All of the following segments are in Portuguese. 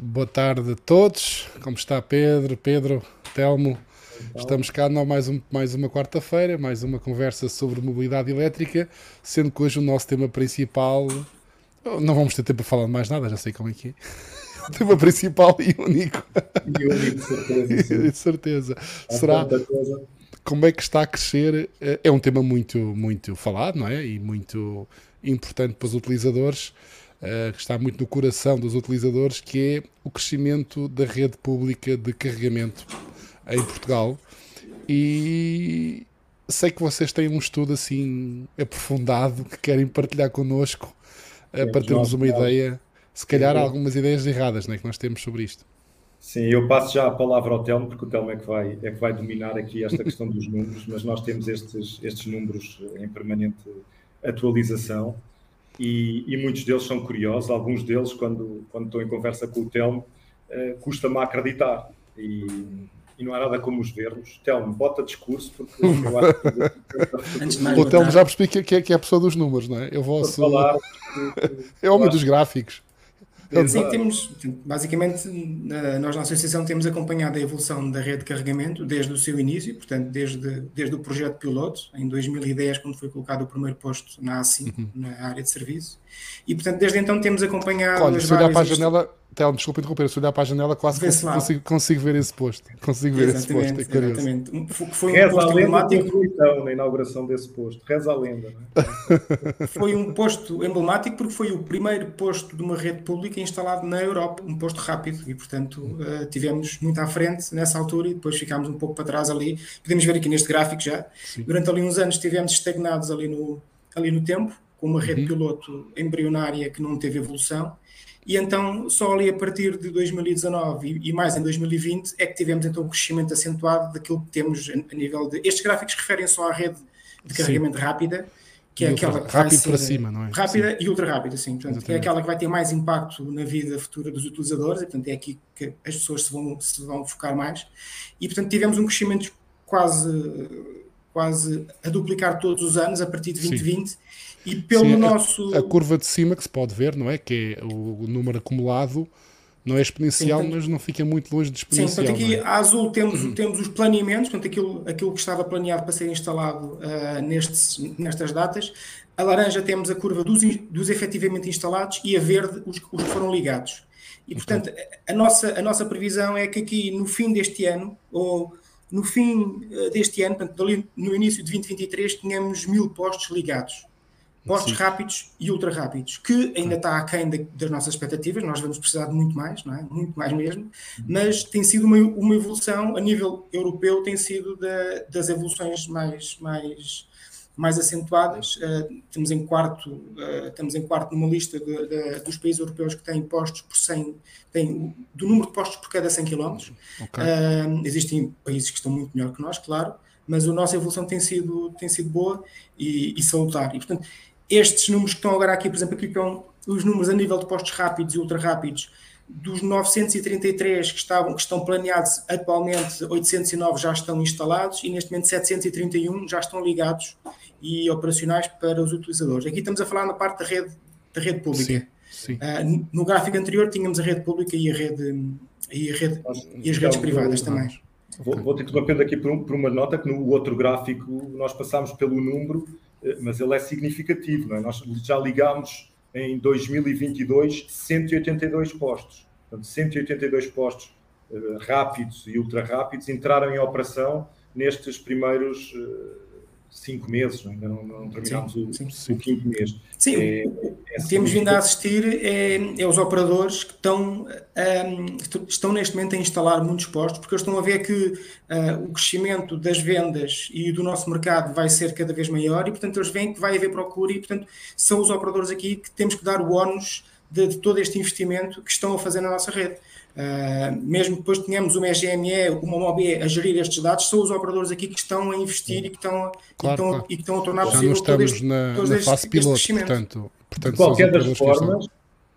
Boa tarde a todos. Como está Pedro, Pedro, Telmo? Então. Estamos cá não mais, um, mais uma quarta-feira, mais uma conversa sobre mobilidade elétrica, sendo que hoje o nosso tema principal. Não vamos ter tempo para falar de mais nada, já sei como é que é. O tema principal e único. E único, certeza. de certeza. Será como é que está a crescer? É um tema muito, muito falado, não é? E muito importante para os utilizadores uh, que está muito no coração dos utilizadores, que é o crescimento da rede pública de carregamento em Portugal. E sei que vocês têm um estudo assim aprofundado que querem partilhar connosco uh, para termos uma ideia, se calhar algumas ideias erradas né, que nós temos sobre isto. Sim, eu passo já a palavra ao Telmo, porque o Telmo é que vai, é que vai dominar aqui esta questão dos números, mas nós temos estes, estes números em permanente atualização e, e, muitos deles são curiosos. Alguns deles, quando, quando estou em conversa com o Telmo, uh, custa-me acreditar. E, e, não há nada como os vermos. Telmo, bota discurso, porque eu acho que. o Telmo já percebi que, é, que, é, a pessoa dos números, não é? Eu vou. Falar, é homem dos gráficos. Sim, temos, basicamente, nós na Associação temos acompanhado a evolução da rede de carregamento desde o seu início, portanto, desde, desde o projeto piloto, em 2010, quando foi colocado o primeiro posto na ASIM, uhum. na área de serviço, e, portanto, desde então temos acompanhado. Olha, se olhar para a janela, Telmo, desculpa interromper, se olhar para a janela, quase consigo, consigo, consigo, ver esse posto. Consigo ver exatamente, esse posto. É exatamente. Foi um Reza posto emblemático. Então, na inauguração desse posto. Reza a lenda. É? foi um posto emblemático porque foi o primeiro posto de uma rede pública instalado na Europa, um posto rápido, e portanto uh, tivemos muito à frente nessa altura e depois ficámos um pouco para trás ali. Podemos ver aqui neste gráfico já. Sim. Durante ali uns anos estivemos estagnados ali no, ali no tempo, com uma rede uhum. piloto embrionária que não teve evolução e então só ali a partir de 2019 e, mais em 2020 é que tivemos então um crescimento acentuado daquilo que temos a, nível de. Estes gráficos referem só à rede de carregamento sim. rápida, que é aquela que rápido para cima, não é? Rápida sim. e ultra rápida, sim. Portanto, é aquela que vai ter mais impacto na vida futura dos utilizadores, e portanto é aqui que as pessoas se vão, se vão focar mais. E portanto tivemos um crescimento quase, quase a duplicar todos os anos a partir de 2020. Sim e pelo Sim, nosso. A, a, curva de cima que se pode ver, não é? Que é o, número acumulado. Não é exponencial, Sim, mas não fica muito longe de exponencial. Sim, portanto, aqui é? a azul temos, uhum. temos os planeamentos, portanto, aquilo, aquilo que estava planeado para ser instalado uh, nestes, nestas datas. A laranja temos a curva dos, dos efetivamente instalados e a verde os, os que foram ligados. E, portanto, a nossa, a nossa previsão é que aqui no fim deste ano, ou no fim ah, deste ano, portanto, no início de 2023, tenhamos mil postos ligados postos Sim. rápidos e ultra rápidos, que ainda está aquém das nossas expectativas, nós vamos precisar de muito mais, não é? Muito mais mesmo, uhum. mas tem sido uma, uma evolução a nível europeu, tem sido da, das evoluções mais, mais, mais acentuadas. Uh, estamos em quarto, uh, estamos em quarto numa lista de, de, dos países europeus que têm postos por 100, têm, do número de postos por cada 100 km. Okay. Uh, existem países que estão muito melhor que nós, claro, mas a nossa evolução tem sido, tem sido boa e, e salutar. E, portanto, estes números que estão agora aqui, por exemplo, aqui estão os números a nível de postos rápidos e ultra rápidos, dos 933 que, estavam, que estão planeados atualmente, 809 já estão instalados e neste momento 731 já estão ligados e operacionais para os utilizadores. Aqui estamos a falar na parte da rede, da rede pública. Sim, sim. Uh, no gráfico anterior tínhamos a rede pública e a rede e, a rede, e as redes privadas também. Vou, vou ter que interromper aqui por, um, por, uma nota que no outro gráfico nós passámos pelo número eh, mas ele é significativo. É? Nós já ligámos em 2022 182 postos. Portanto, 182 postos uh, rápidos e ultra rápidos entraram em operação nestes primeiros uh, cinco meses, é? ainda não, não terminámos sim, o, sim, sim. o, quinto mês. Sim, é, o que é temos vindo a assistir é, é os operadores que estão, um, estão neste momento a instalar muitos postos, porque eles estão a ver que uh, o crescimento das vendas e do nosso mercado vai ser cada vez maior e, portanto, eles veem que vai haver procura e, portanto, são os operadores aqui que temos que dar o ónus de, de todo este investimento que estão a fazer na nossa rede. Uh, mesmo depois tenhamos uma EGME, uma MOB a gerir estes dados, são os operadores aqui que estão a investir e que estão, claro, e estão, claro. E que estão a tornar Já possível não estamos este, na, na fase piloto, portanto, portanto, de qualquer das formas,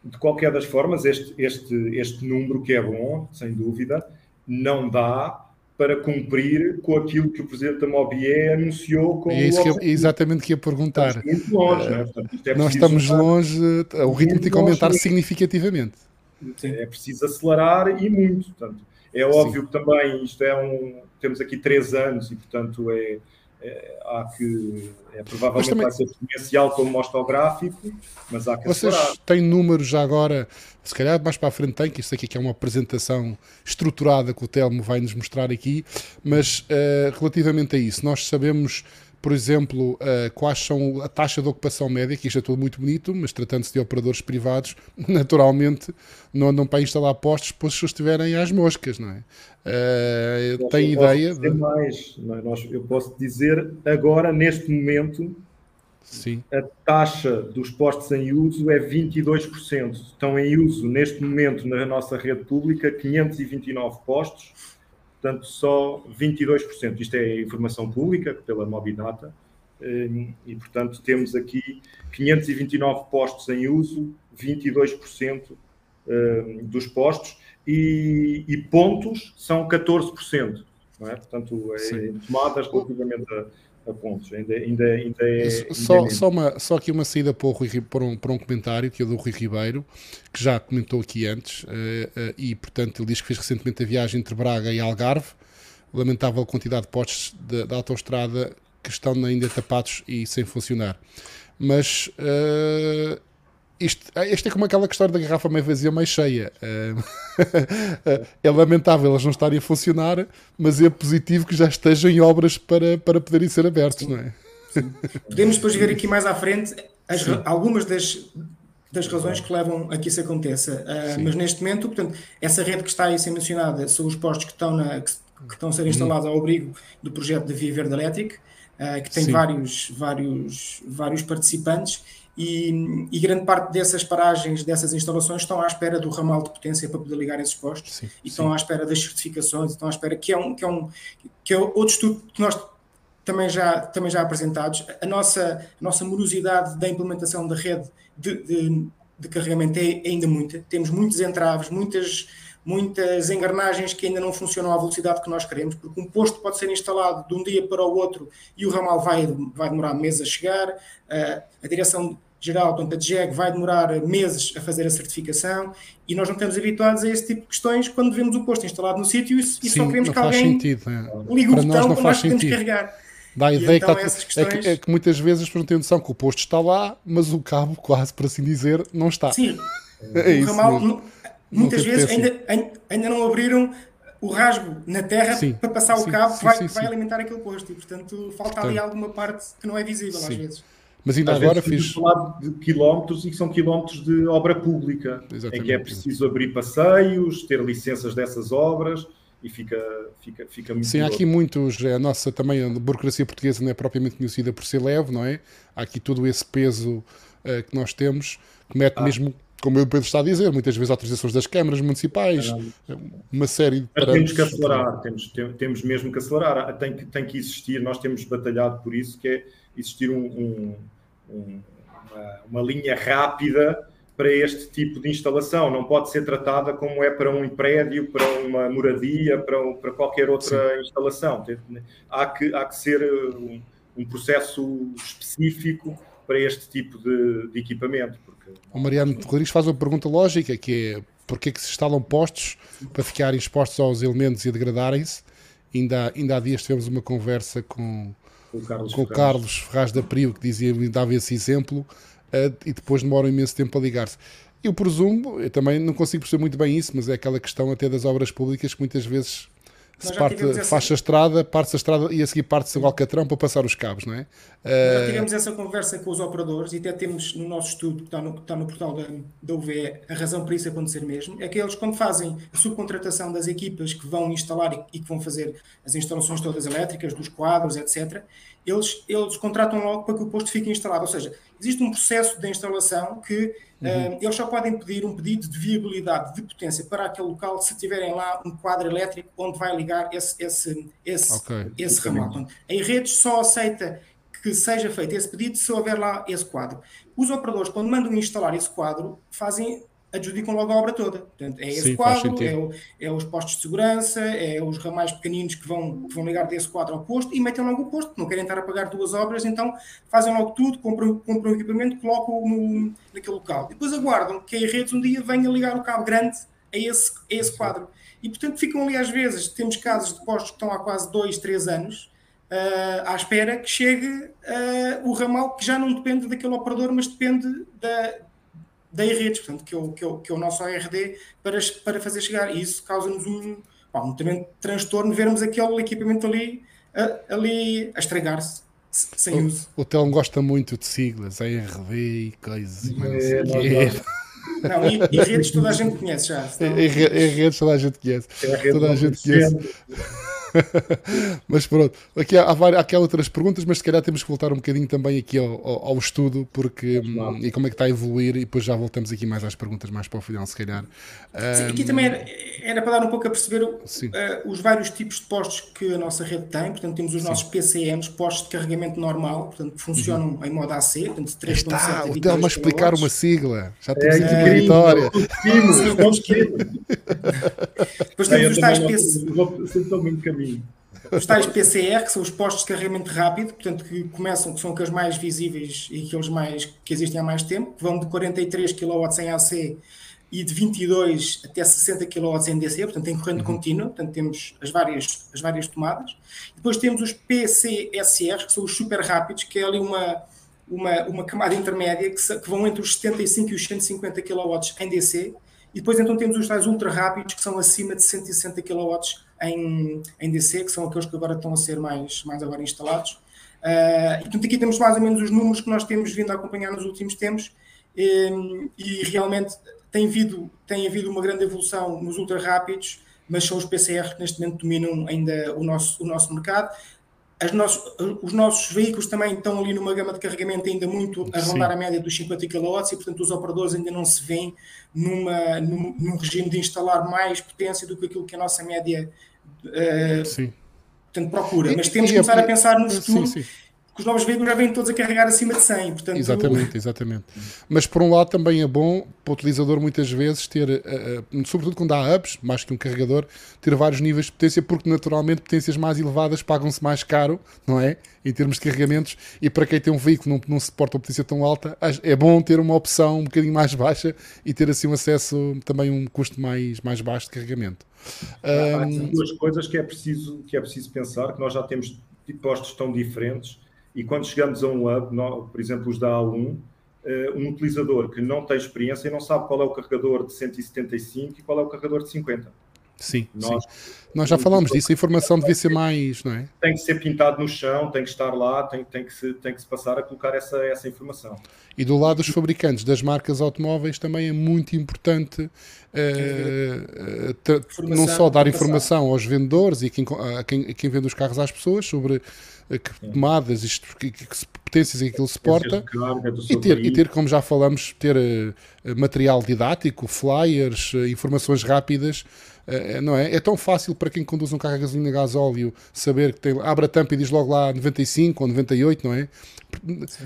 de qualquer das formas, este, este, este número que é bom, sem dúvida, não dá para cumprir com aquilo que o Presidente da MOBIE anunciou como. É isso que eu, exatamente que ia perguntar. Estamos muito longe, uh, é? Portanto, é nós estamos longe, o ritmo tem que aumentar longe, significativamente. Sim. é preciso acelerar e muito. Portanto, é óbvio Sim. que também isto é um. Temos aqui três anos e, portanto, é, é, há que. É, provavelmente também, vai ser exponencial como mostra o gráfico, mas há que Vocês acelerar. têm números já agora, se calhar mais para a frente tem, que isto aqui que é uma apresentação estruturada que o Telmo vai nos mostrar aqui, mas uh, relativamente a isso, nós sabemos por exemplo, uh, quais são a taxa de ocupação média, que isto é tudo muito bonito, mas tratando-se de operadores privados, naturalmente não andam para instalar postos depois se estiverem às moscas, não é? Uh, tem ideia? De... mais, é? Eu posso dizer agora, neste momento, Sim. a taxa dos postos em uso é 22%. Estão em uso, neste momento, na nossa rede pública, 529 postos portanto, só 22%. Isto é informação pública pela Mobidata, hum, e portanto temos aqui 529 postos em uso, 22% hum, dos postos, e, e pontos são 14%. Não é? Portanto, é, tomadas relativamente a, a pontos. Ainda, ainda, ainda é. Só, ainda é só, uma, só aqui uma saída para, Rui, para, um, para um comentário que é do Rui Ribeiro, que já comentou aqui antes, uh, uh, e portanto ele diz que fez recentemente a viagem entre Braga e Algarve. Lamentável quantidade de postos da autoestrada que estão ainda tapados e sem funcionar. Mas uh, isto, isto é como aquela questão da garrafa meio vazia, meio cheia. é lamentável elas não estarem a funcionar, mas é positivo que já estejam em obras para, para poderem ser abertos, não é? Podemos depois ver aqui mais à frente as, algumas das, das razões que levam a que isso aconteça. Uh, mas neste momento, portanto, essa rede que está aí a ser mencionada são os postos que estão, na, que, que estão a ser instalados ao abrigo do projeto da Via Verde Elétrica, uh, que tem vários, vários, vários participantes e, e, grande parte dessas paragens, dessas instalações, estão à espera do ramal de potência para poder ligar esses postos sim, e estão sim. à espera das certificações, estão à espera que é um que é um que é outro estudo que nós também já também já apresentados. A nossa a nossa morosidade da implementação da rede de, de, de carregamento é ainda muita. Temos muitos entraves, muitas muitas engrenagens que ainda não funcionam à velocidade que nós queremos, porque um posto pode ser instalado de um dia para o outro e o ramal vai, vai demorar meses a chegar, uh, a direção geral, portanto a DGEG vai demorar meses a fazer a certificação e nós não estamos habituados a esse tipo de questões quando vemos o posto instalado no sítio e, e só queremos que alguém sentido, é. ligue o botão para nós podemos carregar. Dá a ideia então, que, questões... é que, é que, muitas vezes as pessoas não têm noção que o posto está lá, mas o cabo, quase por assim dizer, não está. Sim, é o ramal, muitas vezes ainda, ainda não abriram o rasgo na terra sim, para passar sim, o cabo que vai, sim, vai alimentar aquele posto e portanto falta portanto, ali alguma parte que não é visível às vezes. Mas ainda às agora fiz. falar de quilómetros e que são quilómetros de obra pública, Exatamente. em que é preciso abrir passeios, ter licenças dessas obras e fica, fica, fica muito. Sim, há aqui muitos. A nossa também a burocracia portuguesa não é propriamente conhecida por ser leve, não é? Há aqui todo esse peso uh, que nós temos que mete ah. mesmo como o Pedro está a dizer, muitas vezes autorizações das câmaras municipais, uma série de temos que acelerar, temos, temos mesmo que acelerar, tem que, tem que existir, nós temos batalhado por isso, que é existir um, um, um, uma, uma, linha rápida para este tipo de instalação, não pode ser tratada como é para um prédio, para uma moradia, para, para qualquer outra Sim. instalação. Há que, há que ser um, um processo específico para este tipo de, de equipamento. Porque... O Mariano Rodrigues faz uma pergunta lógica, que é porquê é que se instalam postos para ficarem expostos aos elementos e degradarem-se? Ainda, ainda há dias tivemos uma conversa com, o Carlos, com o Carlos Ferraz da Prio, que dizia, dava esse exemplo, uh, e depois demora um imenso tempo a ligar-se. Eu presumo, eu também não consigo perceber muito bem isso, mas é aquela questão até das obras públicas que muitas vezes se parte, essa... faz a estrada, parte a estrada e a seguir parte-se o alcatrão para passar os cabos, não é? Já tivemos essa conversa com os operadores e até temos no nosso estudo, que está no, que está no portal da, da UVE, a razão para isso acontecer mesmo, é que eles quando fazem a subcontratação das equipas que vão instalar e, e que vão fazer as instalações todas elétricas, dos quadros, etc., eles, eles contratam logo para que o posto fique instalado. Ou seja, existe um processo de instalação que Uhum. Uh, eles só podem pedir um pedido de viabilidade de potência para aquele local se tiverem lá um quadro elétrico onde vai ligar esse, esse, esse, okay. esse ramal. Em redes só aceita que seja feito esse pedido se houver lá esse quadro. Os operadores, quando mandam instalar esse quadro, fazem adjudicam logo a obra toda. Portanto, é esse Sim, quadro, é, o, é, os postos de segurança, é os ramais pequeninos que vão, que vão ligar desse quadro ao posto e metem logo o posto, não querem estar a pagar duas obras, então fazem logo tudo, compram, compram o equipamento, colocam no, naquele local. Depois aguardam que a redes um dia venha ligar o cabo grande a esse, a esse quadro. E portanto ficam ali às vezes, temos casos de postos que estão há quase dois, três anos, uh, à espera que chegue uh, o ramal que já não depende daquele operador, mas depende da, da redes, portanto, que é o, que é o, que é o nosso ORD para, para fazer chegar. E isso causa-nos um, um tremendo transtorno vermos aquele equipamento ali, a, ali a estragar-se. Sem o, uso. O Telmo gosta muito de siglas, ARD e coisas. É, não, e, e, redes toda a gente conhece já. Senão... E, e, redes toda a gente conhece. É toda a gente conhece. mas pronto, aqui há, há, aqui há outras perguntas, mas se calhar temos que voltar um bocadinho também aqui ao, ao, ao estudo, porque hum, e como é que está a evoluir, e depois já voltamos aqui mais às perguntas mais para o final, se calhar. Sim, aqui também era, era, para dar um pouco a perceber uh, os vários tipos de postos que a nossa rede tem, portanto temos os Sim. nossos PCMs, postos de carregamento normal, portanto que funcionam uhum. em modo AC, portanto 3.7 Está, o Telmo a explicar uma sigla, já temos é, aqui uma vitória. Depois temos os tais PCMs caminho. Os tais PCR, que são os postos de carregamento rápido, portanto, que começam, que são aqueles mais visíveis e aqueles mais que existem há mais tempo, que vão de 43 kW em AC e de 22 até 60 kW em DC, portanto, em corrente uhum. contínua, portanto, temos as várias, as várias tomadas. Depois temos os PCSR, que são os super rápidos, que é ali uma, uma, uma camada intermédia que, que vão entre os 75 e os 150 kW em DC. E depois, então, temos os tais ultra rápidos, que são acima de 160 kW em, em DC, que são aqueles que agora estão a ser mais, mais agora instalados. Uh, e portanto, aqui temos mais ou menos os números que nós temos vindo a acompanhar nos últimos tempos e, e realmente tem havido, tem havido uma grande evolução nos ultra rápidos, mas são os PCR que neste momento dominam ainda o nosso, o nosso mercado. Nossos, os nossos veículos também estão ali numa gama de carregamento ainda muito a rondar Sim. a média dos 50 kW e, portanto, os operadores ainda não se veem numa, num, num regime de instalar mais potência do que aquilo que a nossa média Uh, sim. Portanto, procura. Mas temos que começar a pensar no futuro. Os novos veículos já vêm todos a carregar acima de 100. Portanto, exatamente, exatamente. Mas por um lado também é bom para o utilizador muitas vezes ter, uh, uh, sobretudo quando há hubs, mais que um carregador, ter vários níveis de potência, porque naturalmente potências mais elevadas pagam-se mais caro, não é? Em termos de carregamentos, e para quem tem um veículo que não, não suporta uma potência tão alta, é bom ter uma opção um bocadinho mais baixa e ter assim um acesso também um custo mais, mais baixo de carregamento. Há um... duas coisas que é, preciso, que é preciso pensar, que nós já temos postos tão diferentes e quando chegamos a um hub, por exemplo os da A1, eh, um utilizador que não tem experiência e não sabe qual é o carregador de 175 e qual é o carregador de 50. Sim, nós, sim. nós já falamos disso, a informação devia ser mais, não é? Tem que ser pintado no chão, tem que estar lá, tem, tem, que, se, tem que se passar a colocar essa, essa informação. E do lado dos fabricantes das marcas automóveis também é muito importante uh, não só dar informação aos vendedores e quem, a, quem, a quem vende os carros às pessoas sobre que tomadas, isto, que, que, que potências aquilo suporta e ter, e ter, como já falamos, ter uh, material didático, flyers, uh, informações rápidas é, não é? É tão fácil para quem conduz um carro a gasolina a gasóleo saber que tem, abre a tampa e diz logo lá 95 ou 98, não é?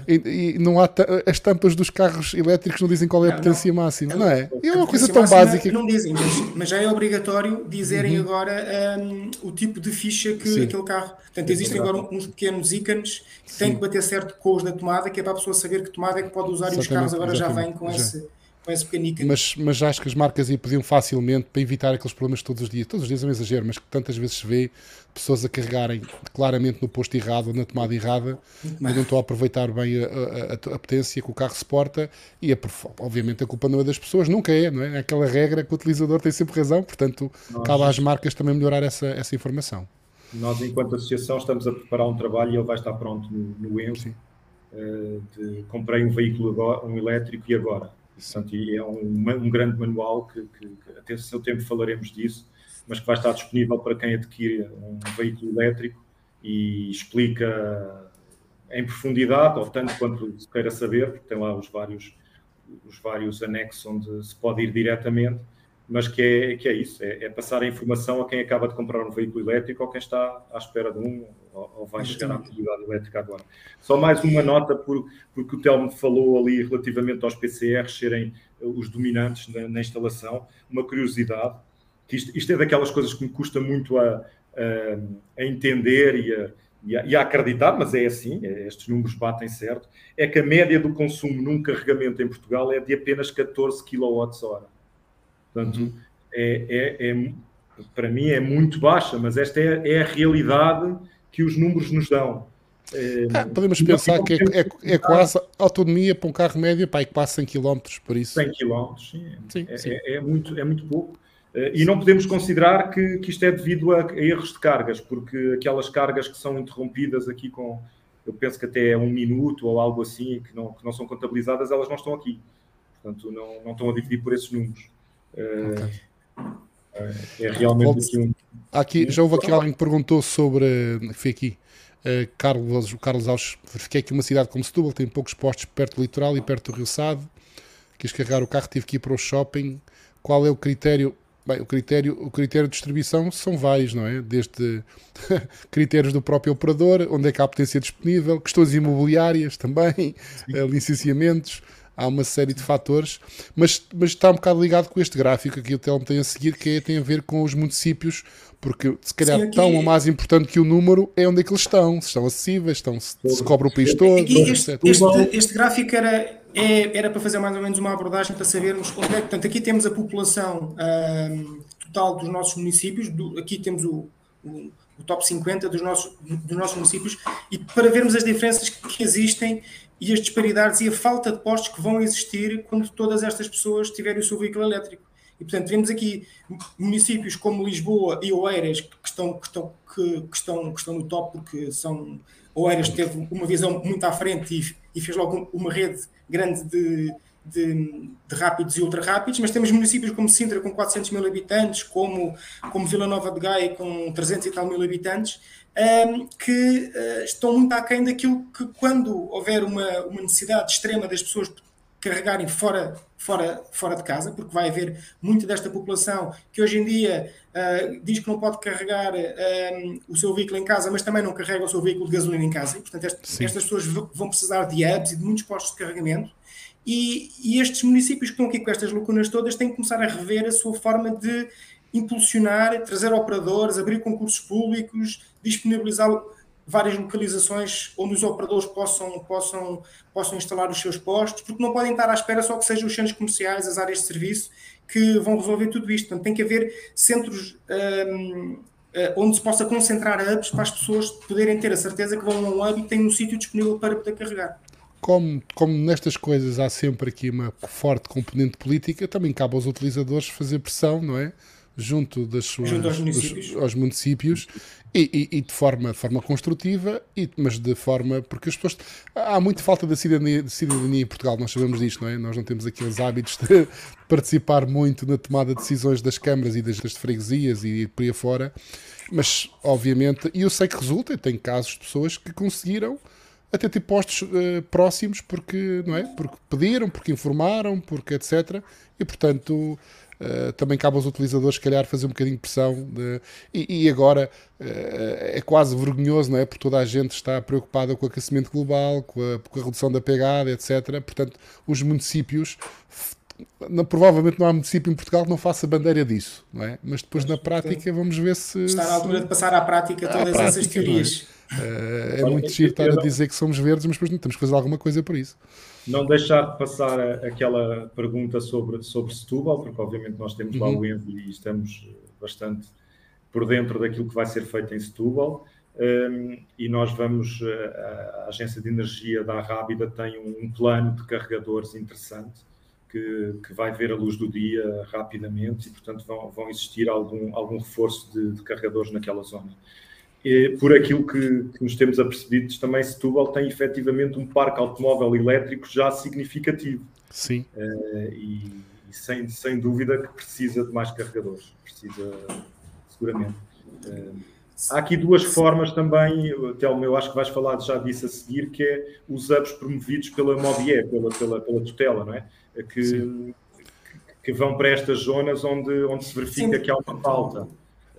E, e, não há as tampas dos carros elétricos não dizem qual é a não, potência não. máxima, não é? é uma coisa tão básica. Não dizem, mas, mas, já é obrigatório dizerem uhum. agora um, o tipo de ficha que Sim. aquele carro. Portanto, existem agora uns pequenos ícones que têm que bater certo com os da tomada, que é para a pessoa saber que tomada é que pode usar exatamente, e os carros agora já vêm com já. esse com esse pequenico. Mas, mas acho que as marcas aí podiam facilmente para evitar aqueles problemas todos os dias. Todos os dias é um exagero, mas que tantas vezes se vê pessoas a carregarem claramente no posto errado ou na tomada errada e não estão a aproveitar bem a, a, a, potência que o carro suporta e a, obviamente a culpa não é das pessoas, nunca é, não é? É aquela regra que o utilizador tem sempre razão, portanto Nós, cabe às marcas também melhorar essa, essa informação. Nós, enquanto associação, estamos a preparar um trabalho e ele vai estar pronto no, no. Uh, de, comprei um veículo agora, um elétrico e agora. Portanto, é um, um grande manual que, que, que até seu tempo falaremos disso, mas que vai estar disponível para quem adquire um veículo elétrico e explica em profundidade, ou tanto quanto se queira saber, porque tem lá os vários, os vários anexos onde se pode ir diretamente, mas que é, que é isso, é, é, passar a informação a quem acaba de comprar um veículo elétrico ou quem está à espera de um ou, ou vai chegar à mobilidade elétrica agora. Só mais uma nota, por, porque o Telmo falou ali relativamente aos PCRs serem os dominantes na, na instalação, uma curiosidade, que isto, isto, é daquelas coisas que me custa muito a, a, a entender e a, e a, e a, acreditar, mas é assim, é, estes números batem certo, é que a média do consumo num carregamento em Portugal é de apenas 14 kWh. Portanto, uhum. é, é, é, para mim é muito baixa, mas esta é, é a realidade que os números nos dão. É, ah, podemos pensar que é, é, é, quase autonomia para um carro médio para que passa 100 km por isso. 100 km, sim. sim, é, sim. É, é, muito, é muito pouco. Eh, e não podemos considerar que, que isto é devido a, a, erros de cargas, porque aquelas cargas que são interrompidas aqui com, eu penso que até um minuto ou algo assim, que não, que não são contabilizadas, elas não estão aqui. Portanto, não, não estão a dividir por esses números. Okay. É, é realmente aqui um. Aqui, já houve aqui alguém que perguntou sobre. Foi aqui. Uh, Carlos, Carlos Alves, verifiquei que uma cidade como Setúbal tem poucos postos perto do litoral e perto do Rio Sado. Quis carregar o carro, tive que ir para o shopping. Qual é o critério? Bem, o critério, o critério de distribuição são vários, não é? Desde critérios do próprio operador, onde é que há potência disponível, questões imobiliárias também, uh, licenciamentos, há uma série de fatores, mas, mas está um bocado ligado com este gráfico que o Telmo tem a seguir, que é, tem a ver com os municípios, porque se calhar Sim, aqui... tão ou mais importante que o número é onde é que eles estão, se estão acessíveis, estão, se, se cobra o país todo. Este, este, este, gráfico era, é, era para fazer mais ou menos uma abordagem para sabermos onde é que, portanto, aqui temos a população um, total dos nossos municípios, do, aqui temos o, o, o top 50 dos nossos, dos nossos municípios, e para vermos as diferenças que existem e as disparidades e a falta de postos que vão existir quando todas estas pessoas tiverem o seu veículo elétrico. E, portanto, vemos aqui municípios como Lisboa e Oeiras que estão, que estão, que, que estão, que estão no top, porque são. Oeiras teve uma visão muito à frente e, e fez logo uma rede grande de, de, de, rápidos e ultra rápidos, mas temos municípios como Sintra com 400 mil habitantes, como, como Vila Nova de Gaia com 300 e tal mil habitantes, um, que uh, estão muito aquém daquilo que, quando houver uma, uma necessidade extrema das pessoas carregarem fora, fora, fora de casa, porque vai haver muita desta população que hoje em dia uh, diz que não pode carregar um, o seu veículo em casa, mas também não carrega o seu veículo de gasolina em casa. E, portanto, este, estas pessoas vão precisar de hubs e de muitos postos de carregamento. E, e, estes municípios que estão aqui com estas lacunas todas têm que começar a rever a sua forma de impulsionar, trazer operadores, abrir concursos públicos, disponibilizar várias localizações onde os operadores possam, possam, possam instalar os seus postos, porque não podem estar à espera só que sejam os centros comerciais, as áreas de serviço, que vão resolver tudo isto. Portanto, tem que haver centros um, eh, onde se possa concentrar hubs para as pessoas poderem ter a certeza que vão a um hub e têm um sítio disponível para poder carregar. Como, como nestas coisas há sempre aqui uma forte componente política, também cabe aos utilizadores fazer pressão, não é? Junto, das suas, junto aos municípios, dos, aos municípios e, e, e, de forma, forma construtiva, e, mas de forma. Porque as pessoas. Há muita falta de cidadania, de cidadania em Portugal, nós sabemos disto, não é? Nós não temos aqueles hábitos de participar muito na tomada de decisões das câmaras e das, das freguesias e por aí fora, mas obviamente. E eu sei que resulta, e tem casos de pessoas que conseguiram até ter postos uh, próximos porque, não é? porque pediram, porque informaram, porque etc. E portanto Uh, também cabe aos utilizadores, se calhar, fazer um bocadinho de pressão. De, e, e, agora uh, é quase vergonhoso, não é? Porque toda a gente está preocupada com o aquecimento global, com a, com a redução da pegada, etc. Portanto, os municípios. Não, provavelmente não há município em Portugal que não faça bandeira disso, não é? Mas depois na prática vamos ver se. Está na altura de passar à prática todas à prática, essas teorias. É? é muito giro estar a dizer que somos verdes, mas depois não temos que fazer alguma coisa por isso não deixar de passar aquela pergunta sobre, sobre Setúbal, porque obviamente nós temos lá uhum. o Envy e estamos bastante por dentro daquilo que vai ser feito em Setúbal. Um, e nós vamos, a, Agência de Energia da Rábida tem um, um plano de carregadores interessante que, que, vai ver a luz do dia rapidamente e, portanto, vão, vão existir algum, algum reforço de, de carregadores naquela zona por aquilo que, que, nos temos apercebido, também Setúbal tem efetivamente um parque automóvel elétrico já significativo. Sim. Uh, e, e sem, sem dúvida que precisa de mais carregadores. Precisa, seguramente. Uh, há aqui duas formas também, Telmo, eu acho que vais falar já disso a seguir, que é os hubs promovidos pela Mobie, pela, pela, pela tutela, não é? Que, que vão para estas zonas onde, onde se verifica Sim. que há uma falta.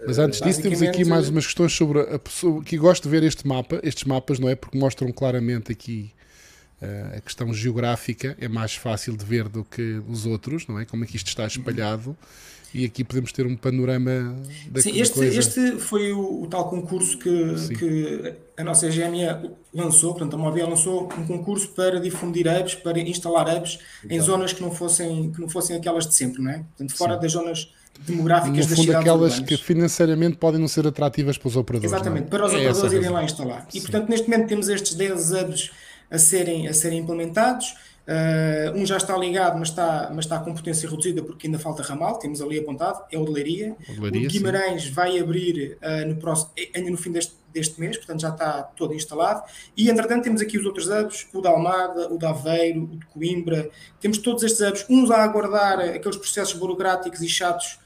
Mas antes disso, temos aqui mais umas questões sobre a pessoa que gosto de ver este mapa, estes mapas, não é? Porque mostram claramente aqui uh, a questão geográfica, é mais fácil de ver do que os outros, não é? Como é que isto está espalhado. E aqui podemos ter um panorama da Sim, este, coisa. este foi o, o tal concurso que, que a nossa GMA lançou, portanto a Mobile lançou um concurso para difundir hubs, para instalar hubs em zonas que não fossem, que não fossem aquelas de sempre, não é? Portanto, fora Sim. das zonas demográficas no fundo, aquelas urbanas. que financeiramente podem não ser atrativas para os operadores. É? Exatamente, é? para os é operadores irem lá instalar. E Sim. portanto, neste momento temos estes 10 hubs a serem, a serem implementados. Uh, um já está ligado, mas está, mas está com potência reduzida porque ainda falta ramal, temos ali apontado, é o de Leiria. O, de o Guimarães sim. vai abrir uh, no próximo, ainda no fim deste, deste mês, portanto já está todo instalado. E entretanto temos aqui os outros hubs, o de Almada, o de Aveiro, o de Coimbra, temos todos estes hubs, uns a aguardar aqueles processos burocráticos e chatos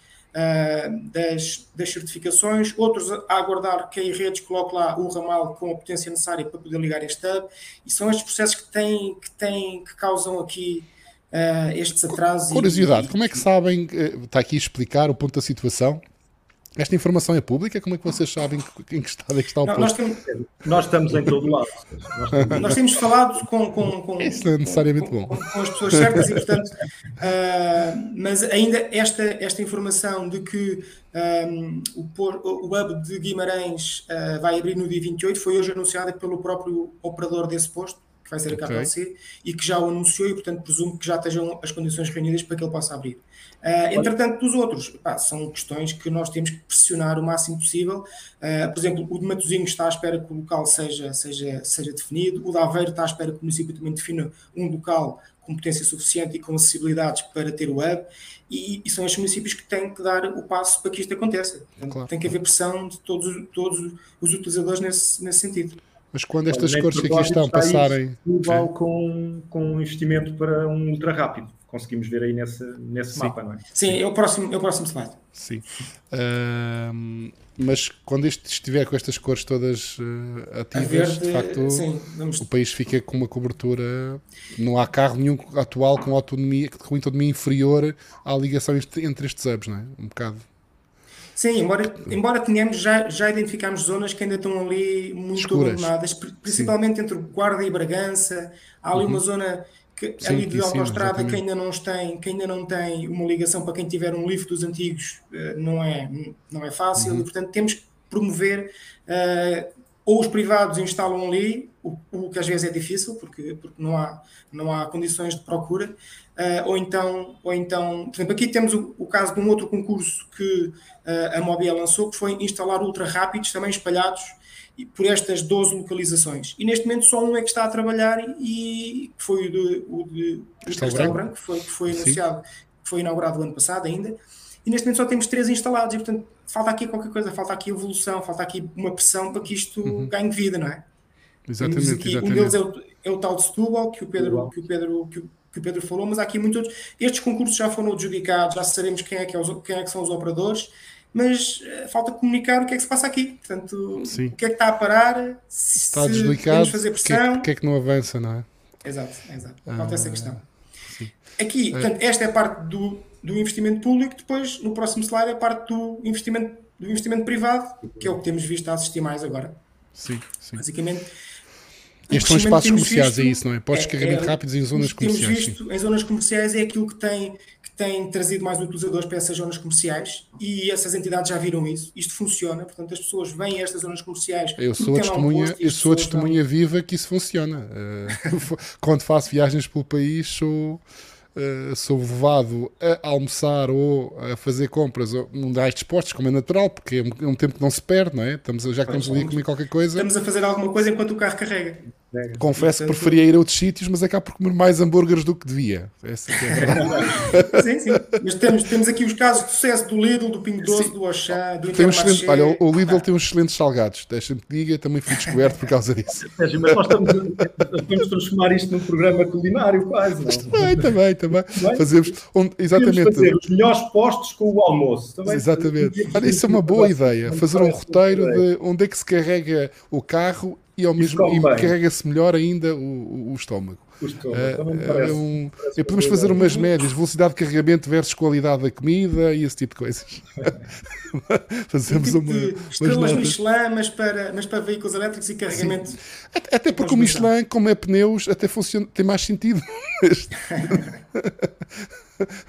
das, das certificações, outros a aguardar que a redes coloque lá o ramal com a potência necessária para poder ligar este hub, e são estes processos que têm, que, têm, que causam aqui uh, estes atrasos. Curiosidade, e, como é que sabem, eh, está aqui a explicar o ponto da situação, esta informação é pública? Como é que vocês sabem em que estado é que está o não, nós, temos, nós, estamos em todo lado. Nós, nós temos falado com, com, com, Isso não é necessariamente com, bom. com, as pessoas certas e, portanto, uh, mas ainda esta, esta informação de que um, o, o hub de Guimarães uh, vai abrir no dia 28 foi hoje anunciada pelo próprio operador desse posto, que vai ser a KPLC, okay. e que já o anunciou e, portanto, presumo que já estejam as condições reunidas para que ele possa abrir. Uh, entretanto, dos outros, pá, são questões que nós temos que pressionar o máximo possível. Uh, por exemplo, o de Matosinhos está à espera que o local seja, seja, seja definido, o de Aveiro está à espera que o município também defina um local com potência suficiente e com acessibilidades para ter o hub, e, e, são estes municípios que têm que dar o passo para que isto aconteça. claro. Tem que haver pressão de todos, todos os utilizadores nesse, nesse sentido. Mas quando estas cores que aqui estão passarem. Igual com, com um investimento para um ultra rápido conseguimos ver aí nesse, nesse mapa, não é? Sim, é o próximo, é o próximo slide. Sim. Uh, mas quando isto estiver com estas cores todas uh, ativas, verde, de facto, sim, vamos... o país fica com uma cobertura. Não há carro nenhum atual com autonomia, com autonomia inferior à ligação entre estes hubs, não é? Um bocado. Sim, embora, embora tenhamos, já, já identificamos zonas que ainda estão ali muito Escuras. abandonadas, principalmente sim. entre Guarda e Bragança. Há ali uhum. uma zona que sim, ali de autoestrada que ainda não tem que ainda não tem uma ligação para quem tiver um livro dos antigos eh, não é não é fácil uhum. e portanto temos que promover uh, ou os privados instalam ali o, o, que às vezes é difícil porque, porque não há não há condições de procura uh, ou então ou então por exemplo aqui temos o, o caso de um outro concurso que uh, a Mobile lançou que foi instalar ultra rápidos também espalhados por estas 12 localizações. E neste momento só um é que está a trabalhar e foi o de, o de Castelo, Castelo Branco, que foi, que foi anunciado, que foi inaugurado o ano passado ainda. E neste momento só temos três instalados e, portanto, falta aqui qualquer coisa, falta aqui evolução, falta aqui uma pressão para que isto uhum. ganhe vida, não é? Exatamente, aqui, exatamente. Um deles é o, é o tal de Setúbal, que o Pedro, que o Pedro, que o, que o Pedro falou, mas há aqui muitos outros. Estes concursos já foram adjudicados, já sabemos quem é que, é os, quem é que são os operadores mas uh, falta comunicar o que é que se passa aqui. Portanto, Sim. o que é que está a parar? Se está desligado, fazer pressão. O que, é, que, é que não avança, não é? Exato, exato. Falta ah, essa questão. Sim. Aqui, é. portanto, esta é a parte do, do investimento público, depois, no próximo slide, é a parte do investimento, do investimento privado, que é o que temos visto a assistir mais agora. Sim, sim. Basicamente. Estes são espaços comerciais, visto, é isso, não é? Pós-descarregamento é, é, rápidos em zonas comerciais. Temos visto sim. em zonas comerciais é aquilo que tem tem trazido mais utilizadores para essas zonas comerciais e essas entidades já viram isso. Isto funciona, portanto, as pessoas vêm a estas zonas comerciais. Eu sou a testemunha, eu sou a testemunha viva que isso funciona. Uh, quando faço viagens pelo país, sou. Uh, sou levado a almoçar ou a fazer compras num dá dispostos, como é natural, porque é um, é um, tempo que não se perde, não é? Estamos, já que estamos ali a comer qualquer coisa. Estamos a fazer alguma coisa enquanto o carro carrega. Confesso que preferia ir a outros sítios, mas acabo por comer mais hambúrgueres do que devia. Essa que é a verdade. sim, sim. Mas temos, temos aqui os casos de sucesso do Lidl, do Pingo Doce, do Auchan, do tem um excelente, Olha, o Lidl ah. tem uns excelentes salgados. Deixa-me que diga, também fui descoberto por causa disso. Sérgio, mas nós estamos a, transformar isto num programa culinário quase. Não? Também, também, também. também. Fazemos onde, exatamente. fazer os melhores postos com o almoço. Também exatamente. Olha, isso é uma boa ideia. Fazer um roteiro de onde é que se carrega o carro e ao mesmo e carrega-se melhor ainda o, o, estômago. é, um, é, podemos fazer umas médias, velocidade de carregamento versus qualidade da comida e esse tipo de coisas. Fazemos tipo uma. Estrelas Michelin, mas para, mas para veículos elétricos e carregamento. Sim. Até, até porque o Michelin, como é pneus, até funciona, tem mais sentido.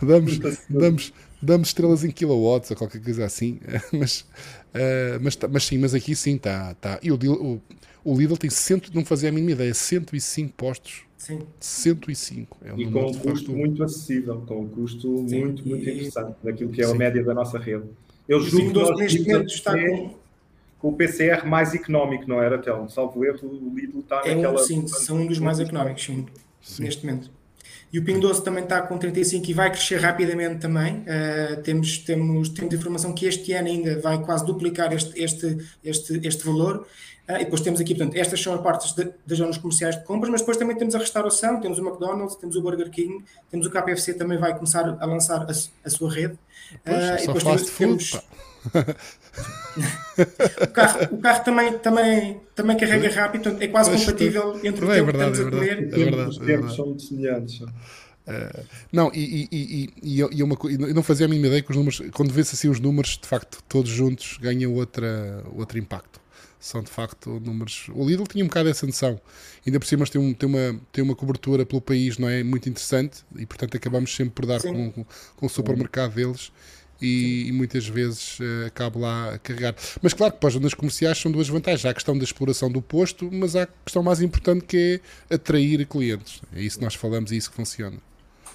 damos, damos, damos estrelas em kilowatts ou qualquer coisa assim, mas, uh, mas, mas sim, mas aqui sim está. Tá. E o, o, o Lidl tem cento, não fazia a mínima ideia, 105 postos. Sim. 105. É um e com um custo muito acessível, com um custo sim. muito, muito e... interessante, daquilo que é sim. a média da nossa rede. Eu julgo que nós neste momento está com... com o PCR mais económico, não era, Telmo? Salvo erro, o Lidl está é naquela... Um, sim, são um dos mais económicos, sim, sim. neste momento. E o Pingo Doce também está com 35 e vai crescer rapidamente também. Uh, temos, temos, temos informação que este ano ainda vai quase duplicar este, este, este, este valor. Uh, e depois temos aqui, portanto, estas são as partes de, das zonas comerciais de compras, mas depois também temos a restauração, temos o McDonald's, temos o Burger King, temos o KFC também vai começar a lançar a, a sua rede. Pois, uh, e depois temos, temos o, carro, o carro também, também, também carrega rápido, portanto, é quase compatível entre o é tempo verdade, que estamos é verdade, a comer. É verdade, os tempos são muito semelhantes. Uh, não, e, e, e, e, uma, eu não fazia a mínima ideia que os números, quando vê-se assim os números, de facto, todos juntos ganham outra, outro impacto. São de facto números. O Lidl tinha um bocado essa noção. Ainda por cima tem, um, tem, uma, tem uma cobertura pelo país, não é? Muito interessante e, portanto, acabamos sempre por dar com, com, com o supermercado deles e, e muitas vezes uh, acabo lá a carregar. Mas claro que para as zonas comerciais são duas vantagens. Há a questão da exploração do posto, mas há a questão mais importante que é atrair clientes. É isso que nós falamos e é isso que funciona.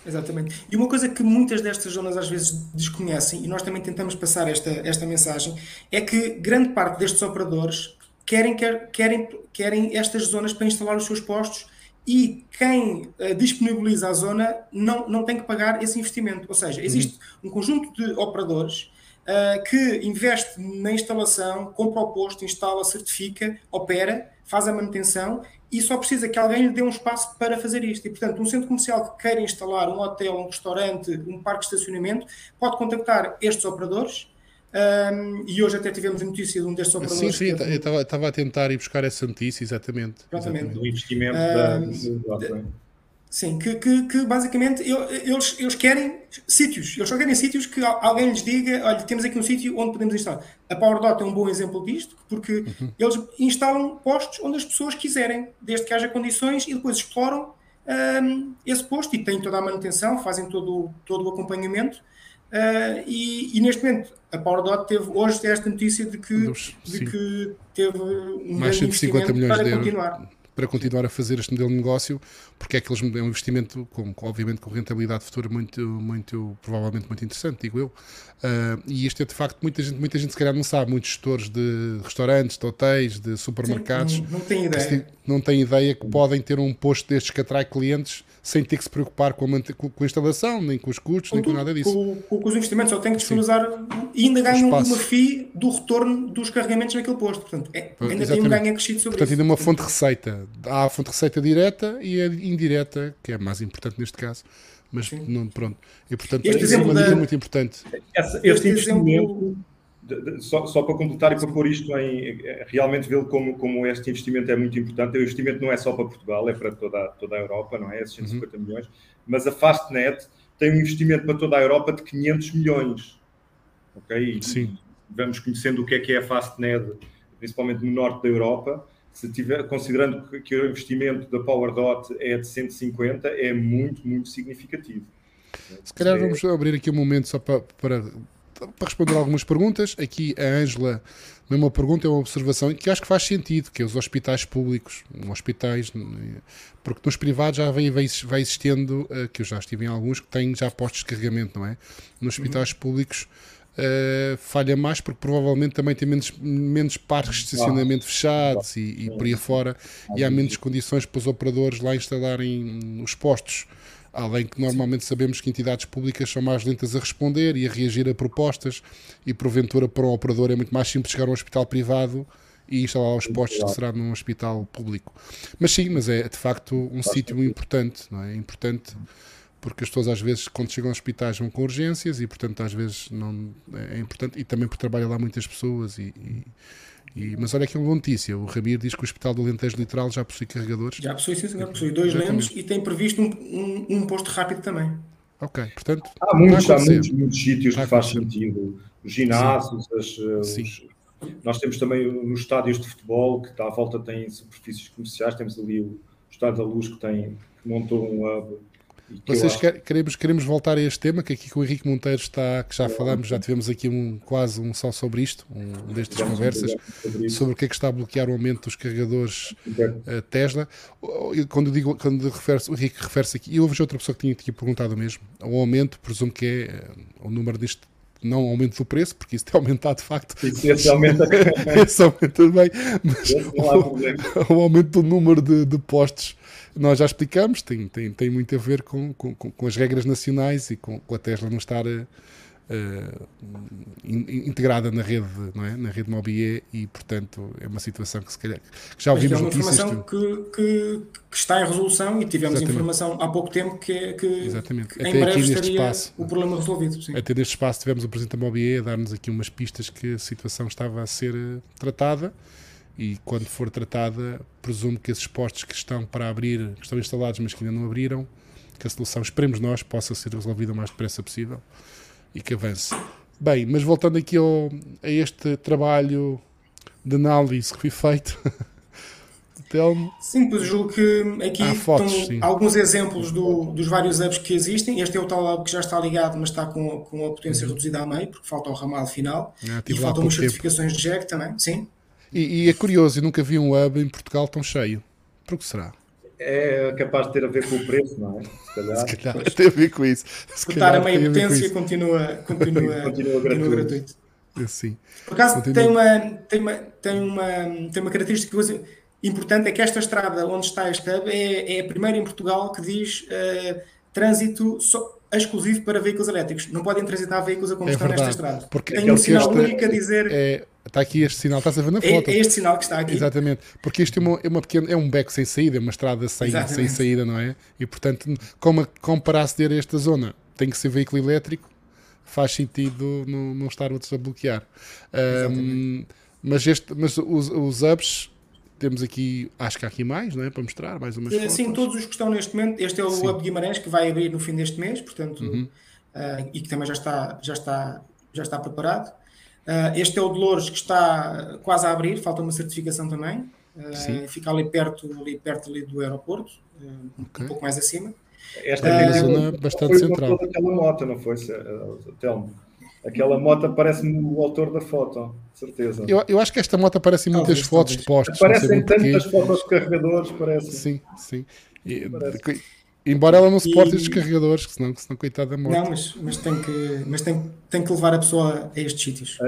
Exatamente. E uma coisa que muitas destas zonas às vezes desconhecem, e nós também tentamos passar esta, esta mensagem, é que grande parte destes operadores querem, quer, querem, querem estas zonas para instalar os seus postos e quem uh, disponibiliza a zona não, não tem que pagar esse investimento. Ou seja, existe uhum. um conjunto de operadores uh, que investe na instalação, compra o posto, instala, certifica, opera, faz a manutenção e só precisa que alguém lhe dê um espaço para fazer isto. E, portanto, um centro comercial que queira instalar um hotel, um restaurante, um parque de estacionamento, pode contactar estes operadores um, e hoje até tivemos a notícia de um destes operadores. Sim, sim, eu estava a tentar ir buscar essa notícia, exatamente. Exatamente. Do investimento um, da. Sim, que, que, que, basicamente eles, eles querem sítios, eles só querem sítios que alguém lhes diga: olha, temos aqui um sítio onde podemos instalar. A PowerDot é um bom exemplo disto, porque uhum. eles instalam postos onde as pessoas quiserem, desde que haja condições, e depois exploram um, esse posto e têm toda a manutenção, fazem todo, todo o acompanhamento. Uh, e, e, neste momento a PowerDot teve hoje esta notícia de que, de que teve um mais 150 milhões para de euros. continuar para continuar a fazer este modelo de negócio, porque é que eles é um investimento com, obviamente com rentabilidade futura muito, muito, provavelmente muito interessante, digo eu. Uh, e isto é de facto, muita gente, muita gente se calhar não sabe, muitos gestores de restaurantes, de hotéis, de supermercados, Sim, não, não tem ideia. Não têm ideia que podem ter um posto destes que atrai clientes sem ter que se preocupar com a, com a instalação, nem com os custos, com nem tudo, com nada disso. Com, com, os investimentos, só tem que disponibilizar e ainda ganham uma FII do retorno dos carregamentos naquele posto. Portanto, é, ainda Exatamente. tem um ganho acrescido sobre Portanto, isso. ainda uma fonte de receita. Há a fonte de receita direta e a indireta, que é mais importante neste caso. Mas não, pronto. E, portanto, este é uma da... muito importante. Esse, este investimento. Exemplo só, só, para completar e para pôr isto em realmente vê-lo como, como este investimento é muito importante. O investimento não é só para Portugal, é para toda, toda a Europa, não é? Esses 150 uhum. milhões. Mas a Fastnet tem um investimento para toda a Europa de 500 milhões. Ok? Sim. vamos conhecendo o que é que é a Fastnet, principalmente no norte da Europa. Se tiver, considerando que, que o investimento da PowerDot é de 150, é muito, muito significativo. Se calhar vamos abrir aqui um momento só para, para para responder algumas perguntas. Aqui a Ângela, não é uma pergunta, é uma observação que acho que faz sentido, que é os hospitais públicos, hospitais, porque nos privados já vem, vai existendo, eh, que eu já estive em alguns, que têm já postos de carregamento, não é? Nos hospitais uhum. públicos uh, falha mais porque provavelmente também tem menos, menos parques de estacionamento fechados e, e por aí fora, e há menos condições para os operadores lá instalarem os postos. Além que normalmente sabemos que entidades públicas são mais lentas a responder e a reagir a propostas, e porventura para um operador é muito mais simples chegar a um hospital privado e instalar os postos que será num hospital público. Mas sim, mas é de facto um sítio importante, não é? Importante porque as pessoas às vezes quando chegam aos hospitais vão com urgências e portanto às vezes não é importante e também porque trabalha lá muitas pessoas e, e E, mas olha aqui uma boa notícia: o Ramiro diz que o Hospital do Alentejo Litoral já possui carregadores. Já possui, sim, senhor. Possui dois lentes e tem previsto um, um, um posto rápido também. Ok, portanto. Há muitos, há muitos, muitos sítios que faz sentido. Os ginásios, as, os, nós temos também nos estádios de futebol, que está à volta tem superfícies comerciais, temos ali o Estádio da Luz que, tem, que montou um hub vocês acho... queremos, queremos voltar a este tema, que aqui com o Henrique Monteiro está, que já falámos, já tivemos aqui um, quase um só sobre isto, um destas conversas, sobre o que é que está a bloquear o aumento dos carregadores uh, Tesla. Quando digo, quando refere o Henrique refere-se aqui, e houve outra pessoa que tinha aqui perguntado o mesmo, o aumento, presumo que é uh, o número deste não aumento do preço, porque isso tem aumentado de facto. Isso, esse aumenta. esse aumenta bem, mas o, o, aumento do número de, de postos nós já explicamos, tem, tem, tem muito a ver com, com, com as regras nacionais e com, com a Tesla não estar uh, integrada na rede, não é? na rede Mobie e, portanto, é uma situação que se calhar que já ouvimos Mas é uma informação que, que, que, está em resolução e tivemos Exatamente. informação há pouco tempo que, que, Exatamente. que Até em breve estaria espaço, o problema resolvido. Sim. Até neste espaço tivemos o Presidente da Mobie a dar-nos aqui umas pistas que a situação estava a ser eh, tratada e quando for tratada, presumo que esses postos que estão para abrir, que estão instalados, mas que ainda não abriram, que a solução, esperemos nós, possa ser resolvida o mais depressa possível e que avance. Bem, mas voltando aqui ao, a este trabalho de análise que foi feito. Telmo. Sim, pois julgo que aqui fotos, estão alguns exemplos do, dos vários hubs que existem. Este é o tal hub que já está ligado, mas está com, com a potência uhum. reduzida a meio, porque falta o ramal final. Ah, e faltam umas certificações de jack também. Sim, e, e, é curioso, eu nunca vi um hub em Portugal tão cheio. Por que será? É capaz de ter a ver com o preço, não é? Se calhar, Se calhar tem a ver com isso. Se calhar, a meia potência continua, continua, continua, continua gratuito. Sim. Por acaso tem uma, tem, uma, tem, uma, tem uma característica importante, é que esta estrada onde está este hub é, é a primeira em Portugal que diz uh, trânsito só, exclusivo para veículos elétricos. Não podem transitar veículos a combustão é nesta estrada. Porque tem um sinal único a dizer... É, Está aqui este sinal, estás a ver na é, foto. É, este sinal que está aqui. Exatamente, porque isto é, uma, é, uma pequena, é um beco sem saída, é uma estrada sem, sem saída, não é? E portanto, como, como para aceder a esta zona tem que ser veículo elétrico, faz sentido não, não estar outros a bloquear. Um, mas, este, mas os, os hubs temos aqui, acho que há aqui mais, não é? Para mostrar mais umas Sim, fotos. todos os que estão neste momento. Este é o Sim. Hub Guimarães que vai abrir no fim deste mês, portanto, uhum. uh, e que também já está, já está, já está preparado. Uh, este é o Dolores que está quase a abrir, falta uma certificação também. Uh, fica ali perto, ali perto ali do aeroporto, uh, okay. um pouco mais acima. Esta é uma zona bastante central. Aquela moto, não foi, Telmo? Aquela moto parece-me o autor da foto, certeza. Eu, eu acho que esta moto aparece em muitas talvez, fotos talvez. de postos. Aparecem tantas fotos de carregadores, parece. Sim, sim. E, parece. Embora ela não suporte e... estes carregadores, que senão, que senão coitada da moto. Não, mas, mas, tem, que, mas tem, tem que levar a pessoa a estes sítios.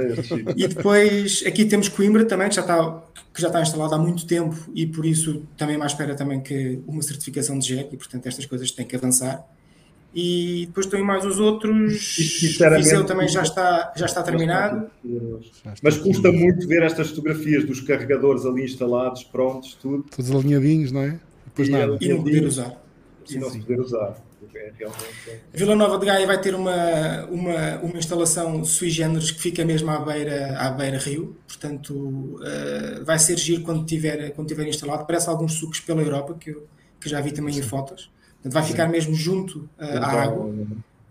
e depois aqui temos Coimbra também, que já, está, que já está instalado há muito tempo e por isso também mais espera também que uma certificação de JEC e portanto estas coisas têm que avançar. E depois tem mais os outros. Viseu também já está, já está terminado. Mas custa muito ver estas fotografias dos carregadores ali instalados, prontos, tudo. Todos alinhadinhos, não é? Depois e, nada. e não poder usar e não se poder usar. É Vila Nova de Gaia vai ter uma, uma, uma instalação sui generis que fica mesmo à beira, à beira rio, portanto uh, vai ser giro quando tiver, quando tiver instalado. Parece alguns sucos pela Europa, que, eu, que já vi também Sim. em fotos. Portanto, vai ficar mesmo junto uh, à água.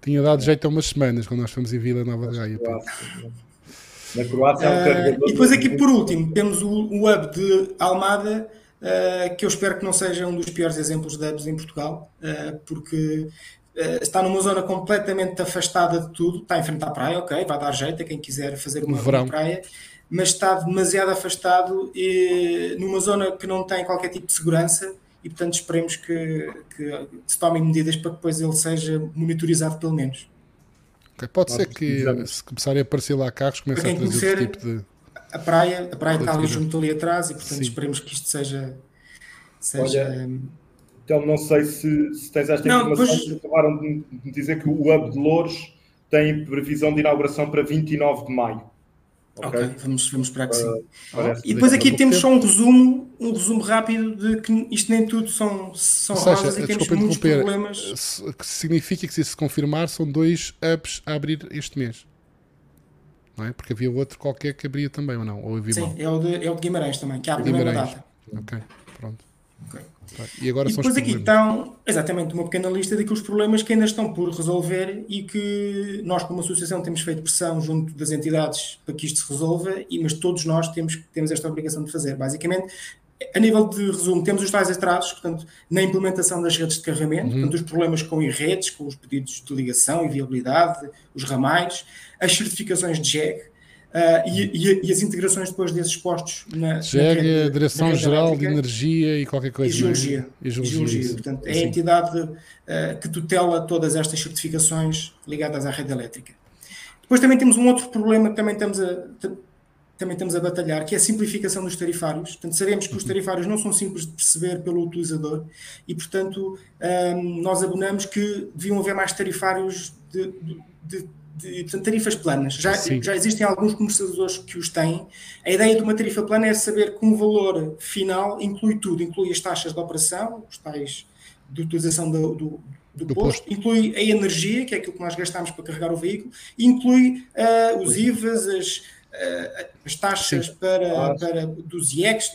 Tinha dado jeito a umas semanas quando nós fomos em Vila Nova de Gaia. Na Croácia, é uh, e depois aqui por último temos o, o hub de Almada uh, que eu espero que não seja um dos piores exemplos de hubs em Portugal, uh, porque uh, está numa zona completamente afastada de tudo, está em frente à praia, ok, vai dar jeito a quem quiser fazer uma, uma praia, mas está demasiado afastado e numa zona que não tem qualquer tipo de segurança e portanto esperemos que, que se tomem medidas para que depois ele seja monitorizado pelo menos. Okay, pode ser que se começarem a aparecer lá carros comecem a trazer outro tipo de a praia, a praia está ali junto ali atrás e portanto Sim. esperemos que isto seja. seja Olha, então não sei se, se tens esta não, informação, pois... acabaram de me dizer que o Hub de Louros tem previsão de inauguração para 29 de maio. Ok, okay vamos, vamos esperar que sim. Uh, e depois aqui temos só um resumo, um resumo rápido de que isto nem tudo são, são seja, rosas e temos muitos problemas. Que significa que se se confirmar são dois hubs a abrir este mês. não é? Porque havia outro qualquer que abria também, ou não? Ou havia Sim, é o, de, é o de Guimarães também, que abre na mesma data. Ok, pronto. Okay. E agora e depois aqui estão, exatamente, uma pequena lista daqueles problemas que ainda estão por resolver e que nós, como associação, temos feito pressão junto das entidades para que isto se resolva, e, mas todos nós temos, temos esta obrigação de fazer. Basicamente, a nível de resumo, temos os tais atrasos, portanto, na implementação das redes de carregamento, uhum. portanto, os problemas com redes, com os pedidos de ligação e viabilidade, os ramais, as certificações de JEG, Uh, e, e, e, as integrações depois desses postos na, é a Direção-Geral de Energia e qualquer coisa. E Geologia. E geologia, geologia. Portanto, é a entidade uh, que tutela todas estas certificações ligadas à rede elétrica. Depois também temos um outro problema que também estamos a, também estamos a batalhar, que é a simplificação dos tarifários. Portanto, sabemos que os uhum. tarifários não são simples de perceber pelo utilizador e, portanto, um, nós abonamos que deviam haver mais tarifários de, de, de, de tarifas planas. Já, já existem alguns comercializadores que os têm. A ideia de uma tarifa plana é saber que um valor final inclui tudo, inclui as taxas de operação, os tais de utilização do, do do, do posto, posto, inclui a energia, que é aquilo que nós gastamos para carregar o veículo, inclui uh, os IVAs, as, uh, as taxas para, para dos IECs,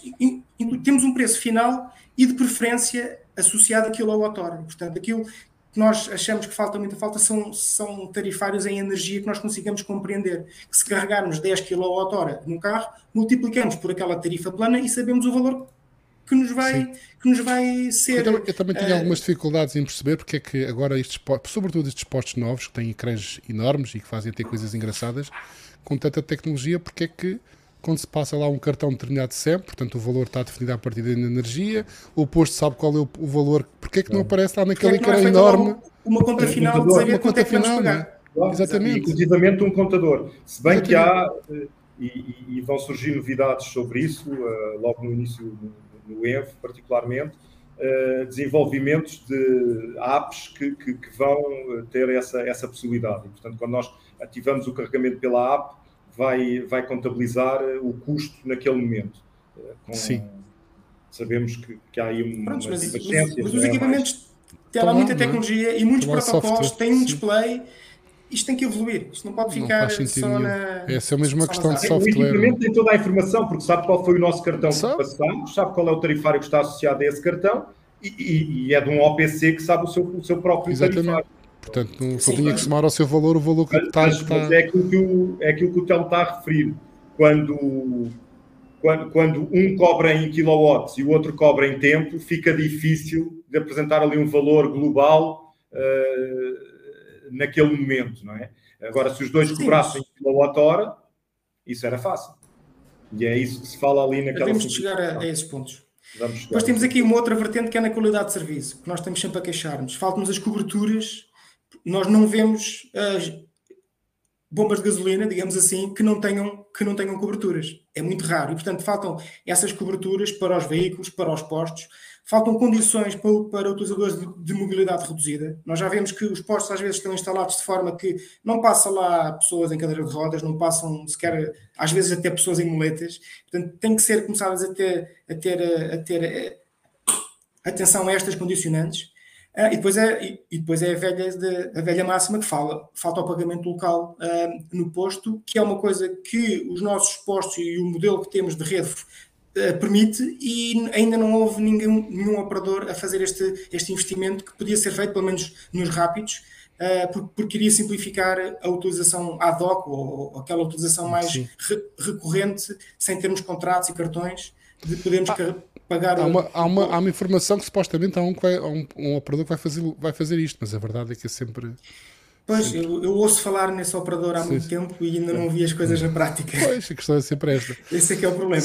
temos um preço final e de preferência associado a quilowatt-hora. Portanto, aquilo que nós achamos que falta muita falta são, são tarifários em energia que nós consigamos compreender. Que se carregarmos 10 kWh num carro, multiplicamos por aquela tarifa plana e sabemos o valor que nos vai, que nos vai ser. Eu também, eu também tenho uh, algumas dificuldades em perceber porque é que agora estes, sobretudo estes postos novos, que têm ecrãs enormes e que fazem até coisas engraçadas, com tanta tecnologia, porque é que quando se passa lá um cartão determinado sempre, portanto o valor está definido a partir da energia, o posto sabe qual é o, o valor, porque é que não aparece lá naquele é ecrã é enorme uma conta final de saber quanto é que vamos pagar. Exatamente. Inclusivamente um contador. Se bem Exatamente. que há, eh, e, e, vão surgir novidades sobre isso, uh, logo no início, no, no ENV particularmente, uh, desenvolvimentos de apps que, que, que, vão ter essa, essa possibilidade. E, portanto, quando nós ativamos o carregamento pela app, vai, vai contabilizar o custo naquele momento. Com, Sim. Sabemos que, que há aí uma Pronto, mas, mas, mas os equipamentos tem lá muita é? tecnologia e muitos protocolos, tem um display. Isto tem que evoluir, isto não pode ficar não só na. Essa é mesmo uma questão de software. O equipamento tem toda a informação, porque sabe qual foi o nosso cartão sabe? que passamos, sabe qual é o tarifário que está associado a esse cartão e, e, e é de um OPC que sabe o seu, o seu próprio Exatamente. tarifário. Portanto, não só tinha que somar ao seu valor o valor que está. Mas, está... é, aquilo que o, é aquilo que o Telmo está a referir. Quando, quando, quando um cobra em kilowatts e o outro cobra em tempo, fica difícil de apresentar ali um valor global uh, naquele momento, não é? Agora, se os dois Sim. cobrassem quilowatt-hora, isso era fácil. E é isso que se fala ali naquela... Temos de chegar a, a esses pontos. Depois temos aqui uma outra vertente que é na qualidade de serviço, que nós estamos sempre a queixar-nos. Faltam-nos as coberturas, nós não vemos as bombas de gasolina, digamos assim, que não tenham, que não tenham coberturas. É muito raro. E, portanto, faltam essas coberturas para os veículos, para os postos, faltam condições para, para utilizadores de, de, mobilidade reduzida. Nós já vemos que os postos às vezes estão instalados de forma que não passa lá pessoas em cadeira de rodas, não passam sequer, às vezes até pessoas em muletas. Portanto, tem que ser começadas a ter, a ter, a ter eh, atenção a estas condicionantes. Uh, e, depois é, e, depois é a velha, de, a velha máxima que fala, falta o pagamento local uh, no posto, que é uma coisa que os nossos postos e o modelo que temos de rede uh, permite e ainda não houve ninguém, nenhum operador a fazer este, este investimento que podia ser feito, pelo menos nos rápidos, porque, iria simplificar a utilização ad hoc ou, ou aquela utilização mais re, recorrente, sem termos contratos e cartões, de podermos ah pagar. Há uma, há uma, há uma informação que supostamente há um, vai, há um, um operador que vai fazer, vai fazer isto, mas a verdade é que é sempre. Pois, sempre... Eu, eu, ouço falar nesse operador há sim, muito tempo e ainda não vi as coisas na prática. Pois, a questão é sempre esta. Esse é que é o problema.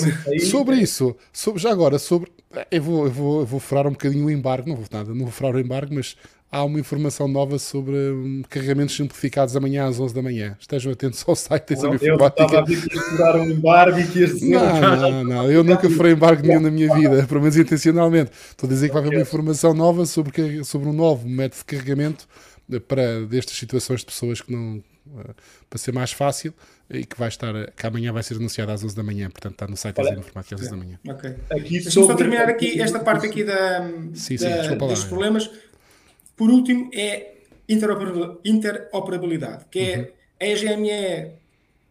Sobre isso, sobre, já agora, sobre. Eu vou, eu, vou, eu vou furar um bocadinho o embargo, não vou nada, não vou furar o embargo, mas há uma informação nova sobre hum, carregamentos simplificados amanhã às 11 da manhã. Estejam atentos ao site, tens a informática. Eu estava a ver que um embargo e que dizer... Não, não, não, eu nunca furei embargo nenhum na minha vida, pelo menos intencionalmente. Estou a dizer que vai haver uma informação nova sobre, sobre um novo método de carregamento para destas situações de pessoas que não... Eh, para ser mais fácil e que vai estar, que amanhã vai ser anunciado às 11 da manhã, portanto está no site da Informática às 11 da manhã. Ok. Deixa-me só terminar aqui esta parte aqui da, sim, sim, da, dos problemas. Por último, é interoperabilidade, que é uhum. a EGME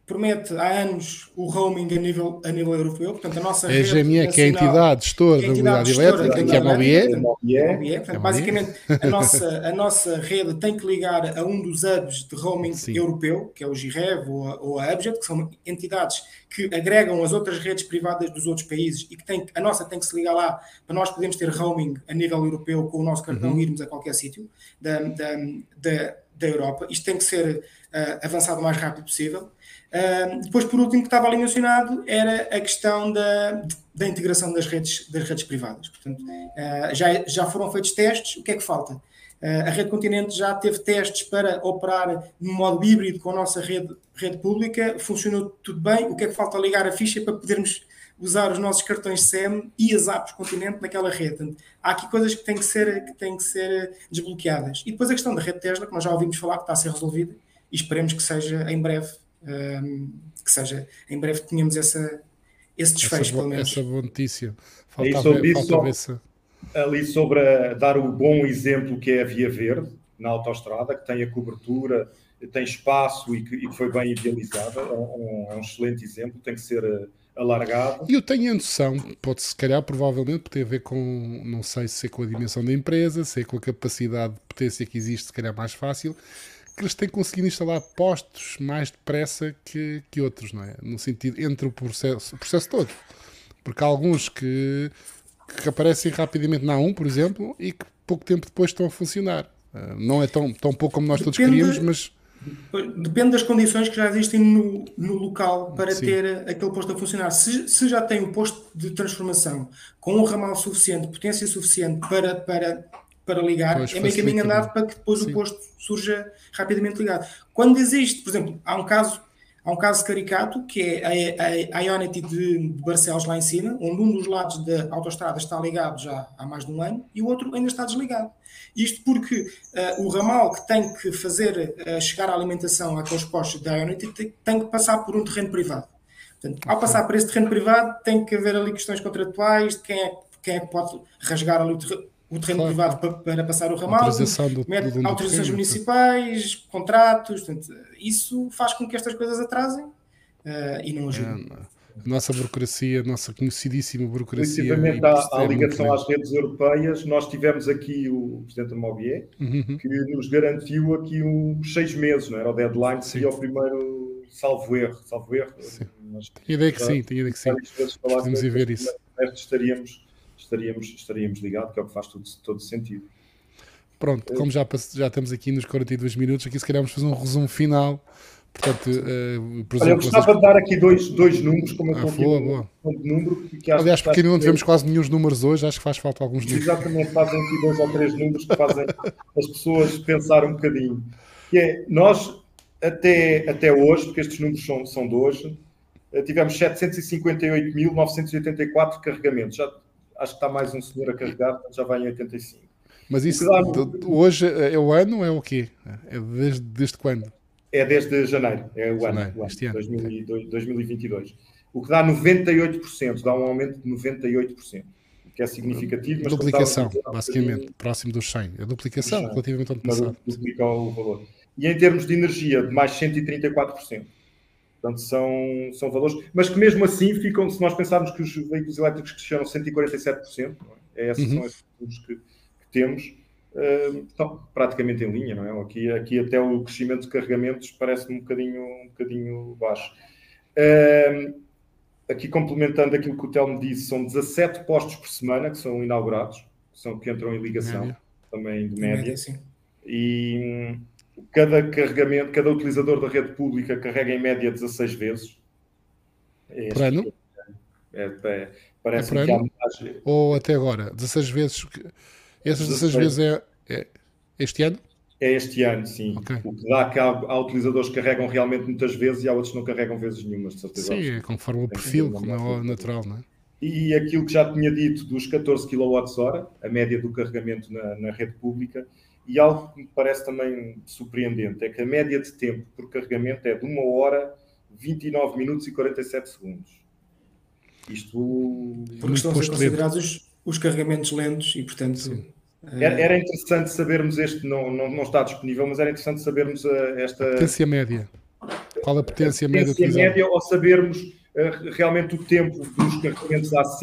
promete há anos o roaming a nível, a nível europeu, portanto a nossa a GME, que é a entidade gestora da unidade elétrica, que é a MOBIE. Basicamente, a nossa, a nossa rede tem que ligar a um dos hubs de roaming Sim. europeu, que é o GIREV ou a, ou a Abjet, que são entidades que agregam as outras redes privadas dos outros países e que tem, a nossa tem que se ligar lá para nós podermos ter roaming a nível europeu com o nosso cartão uhum. irmos a qualquer sítio da, da, da, da Europa. Isto tem que ser uh, avançado o mais rápido possível. Depois, por último, que estava ali mencionado era a questão da, da integração das redes, das redes privadas. Portanto, uh, já, já foram feitos testes, o que é que falta? Uh, a Rede Continente já teve testes para operar no modo híbrido com a nossa rede, rede pública, funcionou tudo bem. O que é que falta ligar a ficha para podermos usar os nossos cartões SEM e as apps Continente naquela rede? Há aqui coisas que têm que, ser, que têm que ser desbloqueadas. E depois a questão da rede Tesla, que nós já ouvimos falar que está a ser resolvida, e esperemos que seja em breve um, que seja em breve tenhamos essa, esse desfecho, essa, pelo menos. Essa boa notícia. Falta, sobre ver, falta isso, ali sobre a, dar o bom exemplo que é a Via Verde na autostrada, que tem a cobertura, tem espaço e que, e que foi bem idealizada, é um, é um, excelente exemplo, tem que ser eh, alargado. E eu tenho a noção, pode se calhar, provavelmente, ter a ver com, não sei se é com a dimensão da empresa, se é com a capacidade de potência que existe, se calhar mais fácil, que eles têm conseguido instalar postos mais depressa que, que outros, não é? No sentido, entre o processo, o processo todo. Porque há alguns que, que aparecem rapidamente na A1, por exemplo, e que pouco tempo depois estão a funcionar. Uh, não é tão, tão pouco como nós Depende... todos queríamos, mas Depende das condições que já existem no, no local para Sim. ter aquele posto a funcionar. Se, se, já tem um posto de transformação com um ramal suficiente, potência suficiente para, para para ligar, pois é meio caminho andado para que depois Sim. o posto surja rapidamente ligado. Quando existe, por exemplo, há um caso, há um caso caricato que é a, a, a Ionity de, Barcelos lá em cima, onde um dos lados da autostrada está ligado já há mais de um ano e o outro ainda está desligado. Isto porque uh, o ramal que tem que fazer uh, chegar a alimentação àqueles postos da Ionity tem, tem que passar por um terreno privado. Portanto, ao passar por esse terreno privado, tem que haver ali questões contratuais de quem é, quem é que pode rasgar ali o terreno o terreno claro. privado para, para, passar o ramal, Autorização do, do, autorizações municipais, contratos, portanto, isso faz com que estas coisas atrasem uh, e não ajudem. É, nossa burocracia, nossa conhecidíssima burocracia. Relativamente à, à ligação às redes europeias, nós tivemos aqui o Presidente da Mobier, uhum. que nos garantiu aqui uns seis meses, não era? O deadline seria o primeiro, salvo erro, salvo erro. Sim. Mas, ideia que sim, tinha ideia que sim. Podemos ir ver isso. Estaríamos estaríamos, estaríamos ligados, que é o que faz todo, todo sentido. Pronto, como já, já estamos aqui nos 42 minutos, aqui se calhar vamos fazer um resumo final. Portanto, uh, Olha, eu gostava vocês... de dar aqui dois, dois números, como eu ah, boa, boa. Um número que Aliás, porque não tivemos quase nenhum números hoje, acho que faz falta alguns números. Exatamente, fazem aqui dois ou três números que fazem as pessoas pensar um bocadinho. Que é, nós, até, até hoje, porque estes números são, são de hoje, eh, tivemos 758.984 carregamentos. Já acho que está mais um senhor a carregar, já vai em 85. Mas isso hoje é o ano é o quê? É desde, desde quando? É desde janeiro, é o janeiro, ano, este ano, 2022, 2022. O que dá 98%, dá um aumento de 98%, que é significativo. Mas duplicação, basicamente, próximo dos 100. A duplicação relativamente ao ano passado. Duplica o valor. E em termos de energia, de mais 134%. Portanto, são, são valores, mas que mesmo assim ficam, se nós pensarmos que os veículos elétricos cresceram 147%, é? esses uhum. são esses números que, que temos, uh, estão praticamente em linha, não é? Aqui, aqui até o crescimento de carregamentos parece-me um bocadinho, um bocadinho baixo. Uh, aqui complementando aquilo que o Telmo disse, são 17 postos por semana que são inaugurados, que, são, que entram em ligação, média. também de média. média e cada carregamento, cada utilizador da rede pública carrega em média 16 vezes. É por ano? É, é, parece é que ano? há Ou até agora? 16 vezes? Essas 16, 16 vezes é, é, este ano? É este ano, sim. Okay. O que dá que há, há, utilizadores que carregam realmente muitas vezes e há outros que não carregam vezes nenhumas, de certeza. Sim, é conforme o perfil, como é natural, não é? E aquilo que já tinha dito dos 14 kWh, a média do carregamento na, na rede pública, e algo que me parece também surpreendente é que a média de tempo por carregamento é de 1 hora, 29 minutos e 47 segundos. Isto. Porque estão a ser considerados os, os, carregamentos lentos e, portanto. Era, era, interessante sabermos este, não, não, não está disponível, mas era interessante sabermos a, esta. Potência média. Qual a potência, a média, média ou sabermos realmente o tempo dos carregamentos AC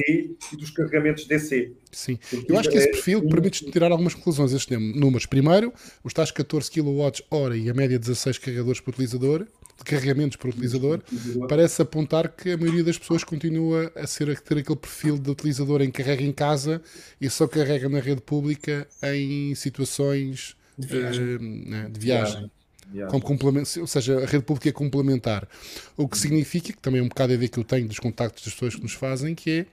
e dos carregamentos DC. Sim, eu acho que esse é perfil permite tirar algumas conclusões. Estes números. Primeiro, os tais 14 kWh e a média 16 carregadores por utilizador de carregamentos por utilizador, parece apontar que a maioria das pessoas continua a, ser, a ter aquele perfil de utilizador em carrega em casa e só carrega na rede pública em situações de viagem. Uh, né, de viagem. Como complemento, ou seja, a rede pública é complementar. O que significa, que também é um bocado a ideia que eu tenho dos contactos das pessoas que nos fazem, que é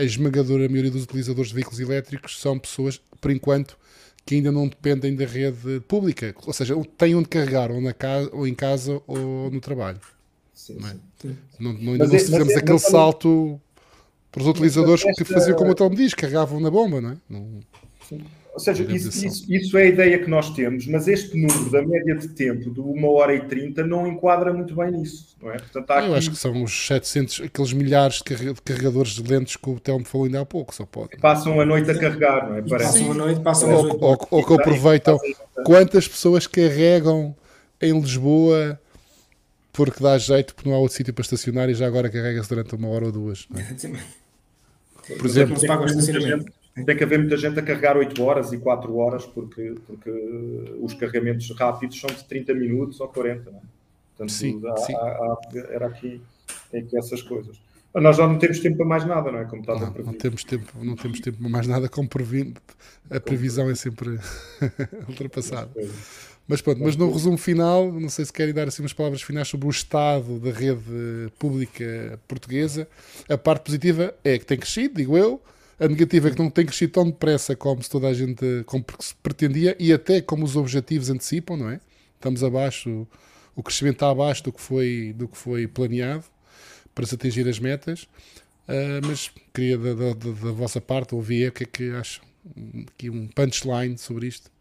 a esmagadora maioria dos utilizadores de veículos elétricos são pessoas, por enquanto, que ainda não dependem da rede pública, ou seja, têm onde carregar, ou, na casa, ou em casa ou no trabalho. Sim, não, é? sim. não, não, ainda não é, fizemos é, aquele salto para os utilizadores esta... que faziam como o Tom diz, carregavam na bomba, não é? Não... Ou seja, isso, isso, isso, é a ideia que nós temos, mas este número da média de tempo de 1 hora e 30 não enquadra muito bem nisso, não é? Portanto, aqui... Eu acho que são os 700, aqueles milhares de carregadores de lentes que o Telmo falou ainda há pouco, só pode. Passam a noite a carregar, não é? Parece. Passam a noite, passam ou, ou, ou, ou que aproveitam. Quantas pessoas carregam em Lisboa porque dá jeito, porque não há outro sítio para estacionar e já agora carrega-se durante uma hora ou duas. É? Por exemplo, tem que haver muita gente a carregar 8 horas e 4 horas, porque, porque os carregamentos rápidos são de 30 minutos ou 40. Não é? Portanto, sim, há, sim. Há, era aqui, aqui essas coisas. Nós já não temos tempo para mais nada, não é? Como não, não temos tempo, não temos tempo para mais nada, como previ... a previsão é sempre ultrapassada. Mas pronto, mas no resumo final, não sei se querem dar assim umas palavras finais sobre o estado da rede pública portuguesa. A parte positiva é que tem crescido, digo eu, a negativa é que não tem crescido tão depressa como se toda a gente como se pretendia e até como os objetivos antecipam, não é? Estamos abaixo, o crescimento está abaixo do que foi, do que foi planeado para se atingir as metas. Uh, mas queria da, da, da, vossa parte ouvir o que é que acham. Aqui um punchline sobre isto.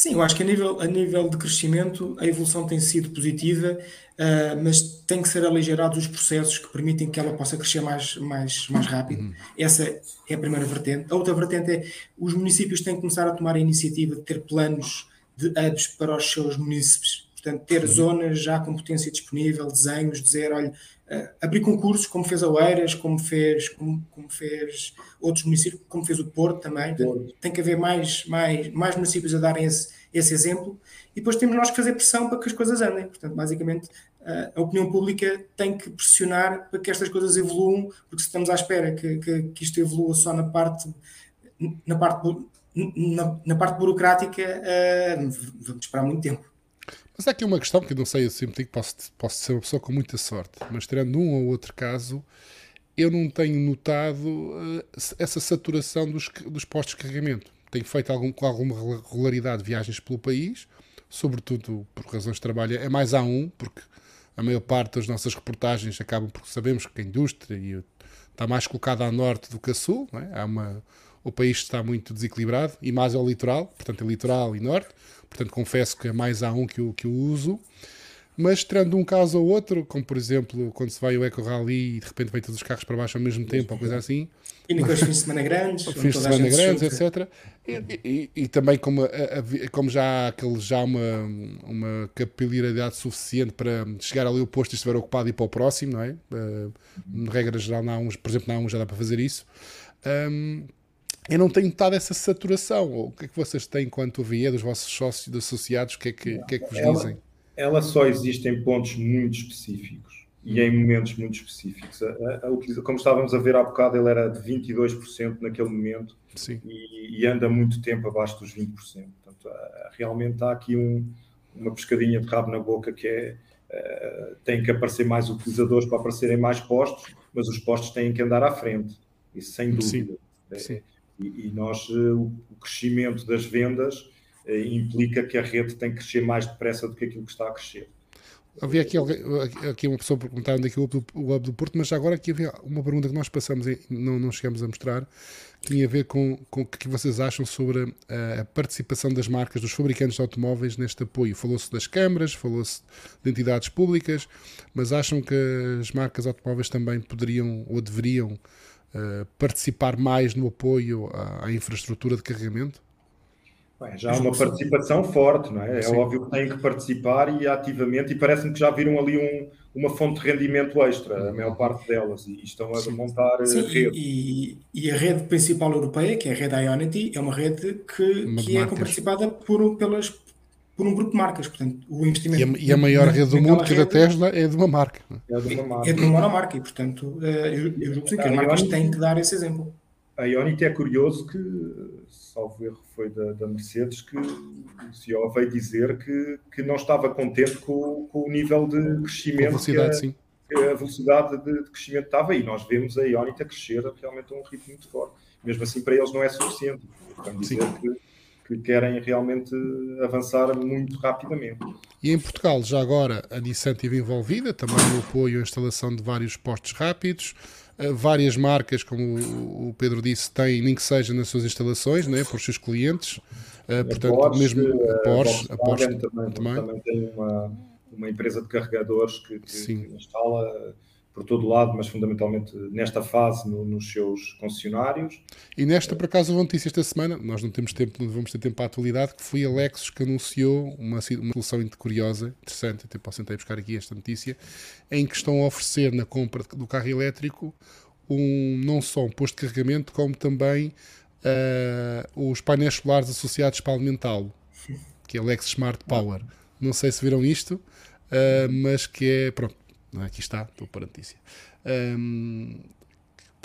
Sim, eu acho que a nível, a nível de crescimento a evolução tem sido positiva, uh, mas tem que ser aligerados os processos que permitem que ela possa crescer mais, mais, mais rápido. Uhum. Essa é a primeira vertente. A outra vertente é os municípios têm que começar a tomar a iniciativa de ter planos de hubs para os seus municípios. Portanto, ter uhum. zonas já com potência disponível, desenhos, dizer, olha, uh, abrir concursos, como fez a Oeiras, como fez, como, como, fez outros municípios, como fez o Porto também. Porto. Tem que haver mais, mais, mais municípios a darem esse, esse exemplo. E depois temos nós que fazer pressão para que as coisas andem. Portanto, basicamente, uh, a opinião pública tem que pressionar para que estas coisas evoluam, porque se estamos à espera que, que, que isto evolua só na parte, na parte, na, na parte burocrática, uh, vamos esperar muito tempo. Mas há aqui uma questão que não sei, eu sempre digo que posso, posso ser uma pessoa com muita sorte, mas tirando um ou outro caso, eu não tenho notado uh, essa saturação dos, dos postos de carregamento. Tenho feito algum, com alguma regularidade viagens pelo país, sobretudo por razões de trabalho. É mais a um, porque a maior parte das nossas reportagens acabam porque sabemos que a indústria está mais colocada a norte do que a sul. É? Há uma, o país está muito desequilibrado e mais ao litoral, portanto, é litoral e norte portanto confesso que é mais a um que eu, que eu uso. Mas tirando um caso ou outro, como por exemplo quando se vai ao Eco Rally e de repente vem todos os carros para baixo ao mesmo tempo, ou coisa assim. E depois fins de semana grandes, fins de semana grandes, etc. E, e, e, também como, a, como já há aquele, já uma, uma capilaridade suficiente para chegar ali o posto e estiver ocupado e ir para o próximo, não é? Uh, regra geral, não há uns, por exemplo, na 1 já dá para fazer isso. Um, eu não tenho notado essa saturação. O que é que vocês têm quanto via dos vossos sócios associados? O que é que, que, é que vos ela, dizem? Ela só existe em pontos muito específicos e em momentos muito específicos. A, a, como estávamos a ver há bocado, ele era de 22% naquele momento e, e, anda muito tempo abaixo dos 20%. Portanto, realmente há aqui um, uma pescadinha de rabo na boca que é. Uh, tem que aparecer mais utilizadores para aparecerem mais postos, mas os postos têm que andar à frente, isso sem dúvida. Sim. Sim. E, nós, eh, o crescimento das vendas eh, implica que a rede tem que crescer mais depressa do que aquilo que está a crescer. Havia aqui, aqui uma pessoa perguntar onde é que é o Hub do Porto, mas agora aqui havia uma pergunta que nós passamos e não, não chegamos a mostrar, que tinha a ver com, com o que vocês acham sobre a, a participação das marcas, dos fabricantes de automóveis neste apoio. Falou-se das câmaras, falou-se de entidades públicas, mas acham que as marcas automóveis também poderiam ou deveriam uh, participar mais no apoio à, à, infraestrutura de carregamento? Bem, já há uma participação forte, não é? É Sim. óbvio que têm que participar e ativamente, e parece-me que já viram ali um, uma fonte de rendimento extra, a maior parte delas, e estão a montar Sim, rede. E, e, a rede principal europeia, que é a rede Ionity, é uma rede que, que é participada por, pelas, por um grupo de marcas. Portanto, o investimento. E a, e a maior na, rede do mundo, que é da Tesla, é de uma marca. É de uma marca. É de uma monomarca, e portanto, eh, eu, eu julgo que as marcas têm que dar esse exemplo. A Ionity é curioso que salvo erro foi da, da, Mercedes, que o CEO veio dizer que, que não estava contente com, com o nível de crescimento. A velocidade, sim. A velocidade de, de, crescimento estava e nós vemos a Ionita crescer realmente a um ritmo muito forte. Mesmo assim, para eles não é suficiente. Vamos dizer que, que querem realmente avançar muito rapidamente. E em Portugal, já agora, a Nissan esteve envolvida, também no apoio à instalação de vários postos rápidos, eh, várias marcas, como o Pedro disse, têm, nem que seja nas suas instalações, né, para os seus clientes. Uh, portanto, Porsche, mesmo a Porsche, a Porsche também, também. também tem uma, uma empresa de carregadores que, que instala por todo lado, mas fundamentalmente nesta fase no, nos seus concessionários. E nesta, por acaso, houve notícia esta semana, nós não temos tempo, não vamos ter tempo para a atualidade, que foi a Lexus que anunciou uma, uma solução curiosa, interessante, até posso tentar buscar aqui esta notícia, em que estão a oferecer na compra do carro elétrico um, não só um posto de carregamento, como também uh, os painéis solares associados para alimentá-lo, que é a Lexus Smart Power. Não sei se viram isto, uh, mas que é, pronto, é? Aqui está, estou para a notícia. Um,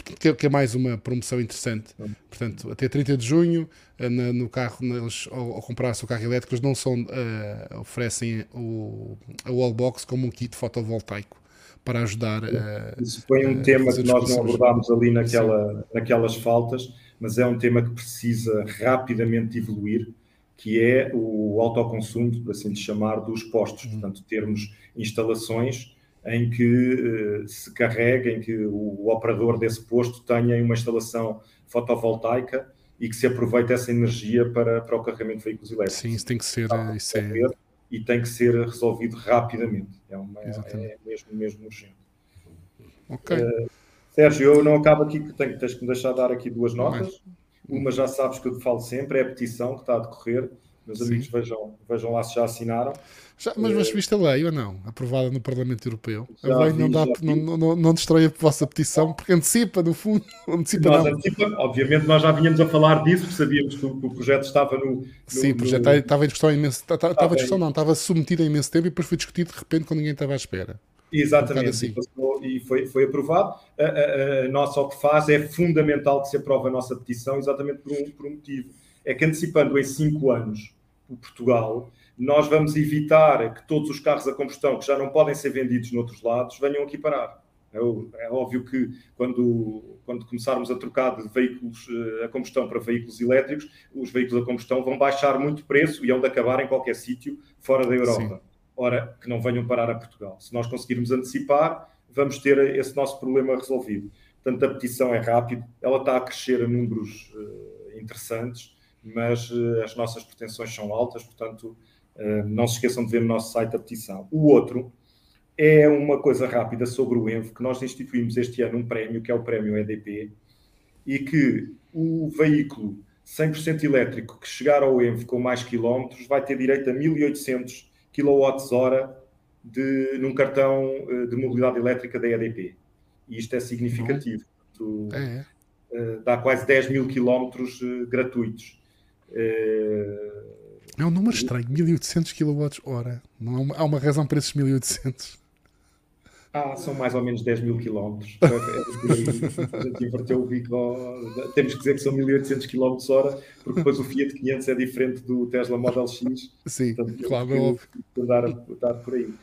que, que, é mais uma promoção interessante. Portanto, até 30 de junho, eh, na, no carro, eles, ao, ao comprar o seu carro elétrico, eles não são, uh, oferecem o, a wallbox como um kit fotovoltaico para ajudar a. Isso foi um tema que nós não abordámos ali naquela, naquelas faltas, mas é um tema que precisa rapidamente evoluir, que é o autoconsumo, por assim lhe chamar, dos postos. Uhum. Portanto, termos instalações em que uh, se carrega, em que o, operador desse posto tenha uma instalação fotovoltaica e que se aproveite essa energia para, para o carregamento de veículos elétricos. Sim, isso tem que ser. Tá, isso é... E tem que ser resolvido rapidamente. É, uma, é mesmo, mesmo urgente. Ok. Uh, Sérgio, eu não acabo aqui, tenho, tens que me deixar dar aqui duas notas. Uma já sabes que eu te falo sempre, é a petição que está a decorrer. Meus amigos, vejam, vejam lá se já assinaram. Já, mas, mas viste a lei ou não? Aprovada no Parlamento Europeu. Já a lei vi, não, dá, não, não, não, destrói a vossa petição porque antecipa, no fundo. Antecipa, nós antecipa, obviamente, nós já vínhamos a falar disso, porque sabíamos que o, que o projeto estava no. no Sim, o projeto no... estava em discussão imenso. Estava, estava em discussão, não, estava submetido a imenso tempo e depois foi discutido de repente quando ninguém estava à espera. Exatamente, um assim. e foi, foi aprovado. A, a, a, nossa o que faz é fundamental que se aprove a nossa petição, exatamente por um, por um motivo. É que antecipando em cinco anos Portugal, nós vamos evitar que todos os carros a combustão que já não podem ser vendidos noutros lados venham aqui parar. É, é óbvio que quando, quando começarmos a trocar de veículos eh, a combustão para veículos elétricos, os veículos a combustão vão baixar muito o preço e hão de acabar em qualquer sítio fora da Europa. Sim. Ora, que não venham parar a Portugal. Se nós conseguirmos antecipar, vamos ter esse nosso problema resolvido. Portanto, a petição é rápida, ela está a crescer a números uh, interessantes, mas uh, as nossas pretensões são altas, portanto, eh, não se esqueçam de ver no nosso site a petição. O outro é uma coisa rápida sobre o ENV, que nós instituímos este ano um prémio, que é o prémio EDP, e que o veículo 100% elétrico que chegar ao ENV com mais quilómetros vai ter direito a 1800 kWh de, num cartão eh, de mobilidade elétrica da EDP. E isto é significativo. Tu, é. Uh, dá quase 10 mil quilómetros gratuitos. Uh, é um número estranho, 1800 kWh. Não há uma, há uma razão para esses 1800. Ah, são mais ou menos 10 mil quilómetros. É, é a gente inverteu o veículo. Temos que dizer que são 1800 km hora, porque depois o Fiat 500 é diferente do Tesla Model X. Sim, Portanto, claro, é óbvio. Andar, andar por aí.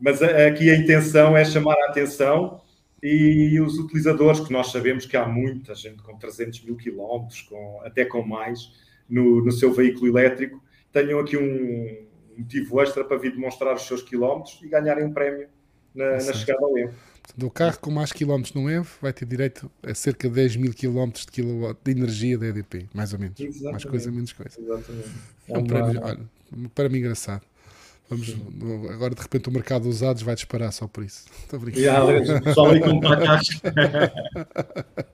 Mas aqui a intenção é chamar a atenção e os utilizadores, que nós sabemos que há muita gente com 300 mil quilómetros, com, até com mais, no, no seu veículo elétrico, tenham aqui um motivo extra para vir demonstrar os seus quilómetros e ganharem um prémio na, na chegada ao EV. Do carro com mais quilómetros no EV vai ter direito a cerca de 10 mil quilómetros de, de energia da EDP, mais ou menos. Exatamente. Mais coisa, menos coisa. Exatamente. É um prémio, olha, para mim engraçado. Vamos, agora de repente o mercado dos usados vai disparar só por isso. Estou brincando. Yeah, só aí com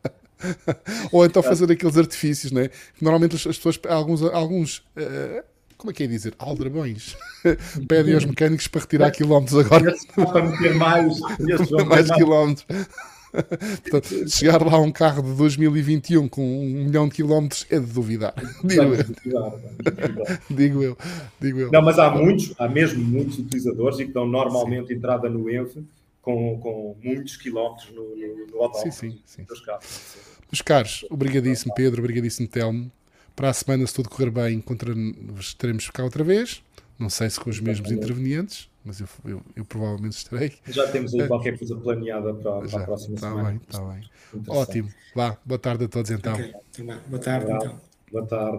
Ou então fazer aqueles artifícios, né? Normalmente as pessoas, alguns, alguns uh, como é que é dizer? Aldrabões. Pedem aos mecânicos para retirar quilómetros agora. Para meter mais, mais quilómetros. Portanto, chegar lá um carro de 2021 com um milhão de quilómetros é de duvidar. Digo eu. digo eu. Digo eu. Não, mas há muitos, há mesmo muitos utilizadores e que dão normalmente sim. entrada no ENF com, com muitos quilómetros no, no, no autódromo. Sim, sim, sim. Meus caros, obrigadíssimo Pedro, obrigadíssimo Telmo. Para a semana, se tudo correr bem, estaremos cá outra vez. Não sei se com os mesmos intervenientes, mas eu, eu, eu, provavelmente estarei. Já temos aí qualquer coisa planeada para, para a próxima tá semana. Bem, está bem. Ótimo. Vá, boa tarde a todos então. Okay. Boa tarde, então. Boa tarde.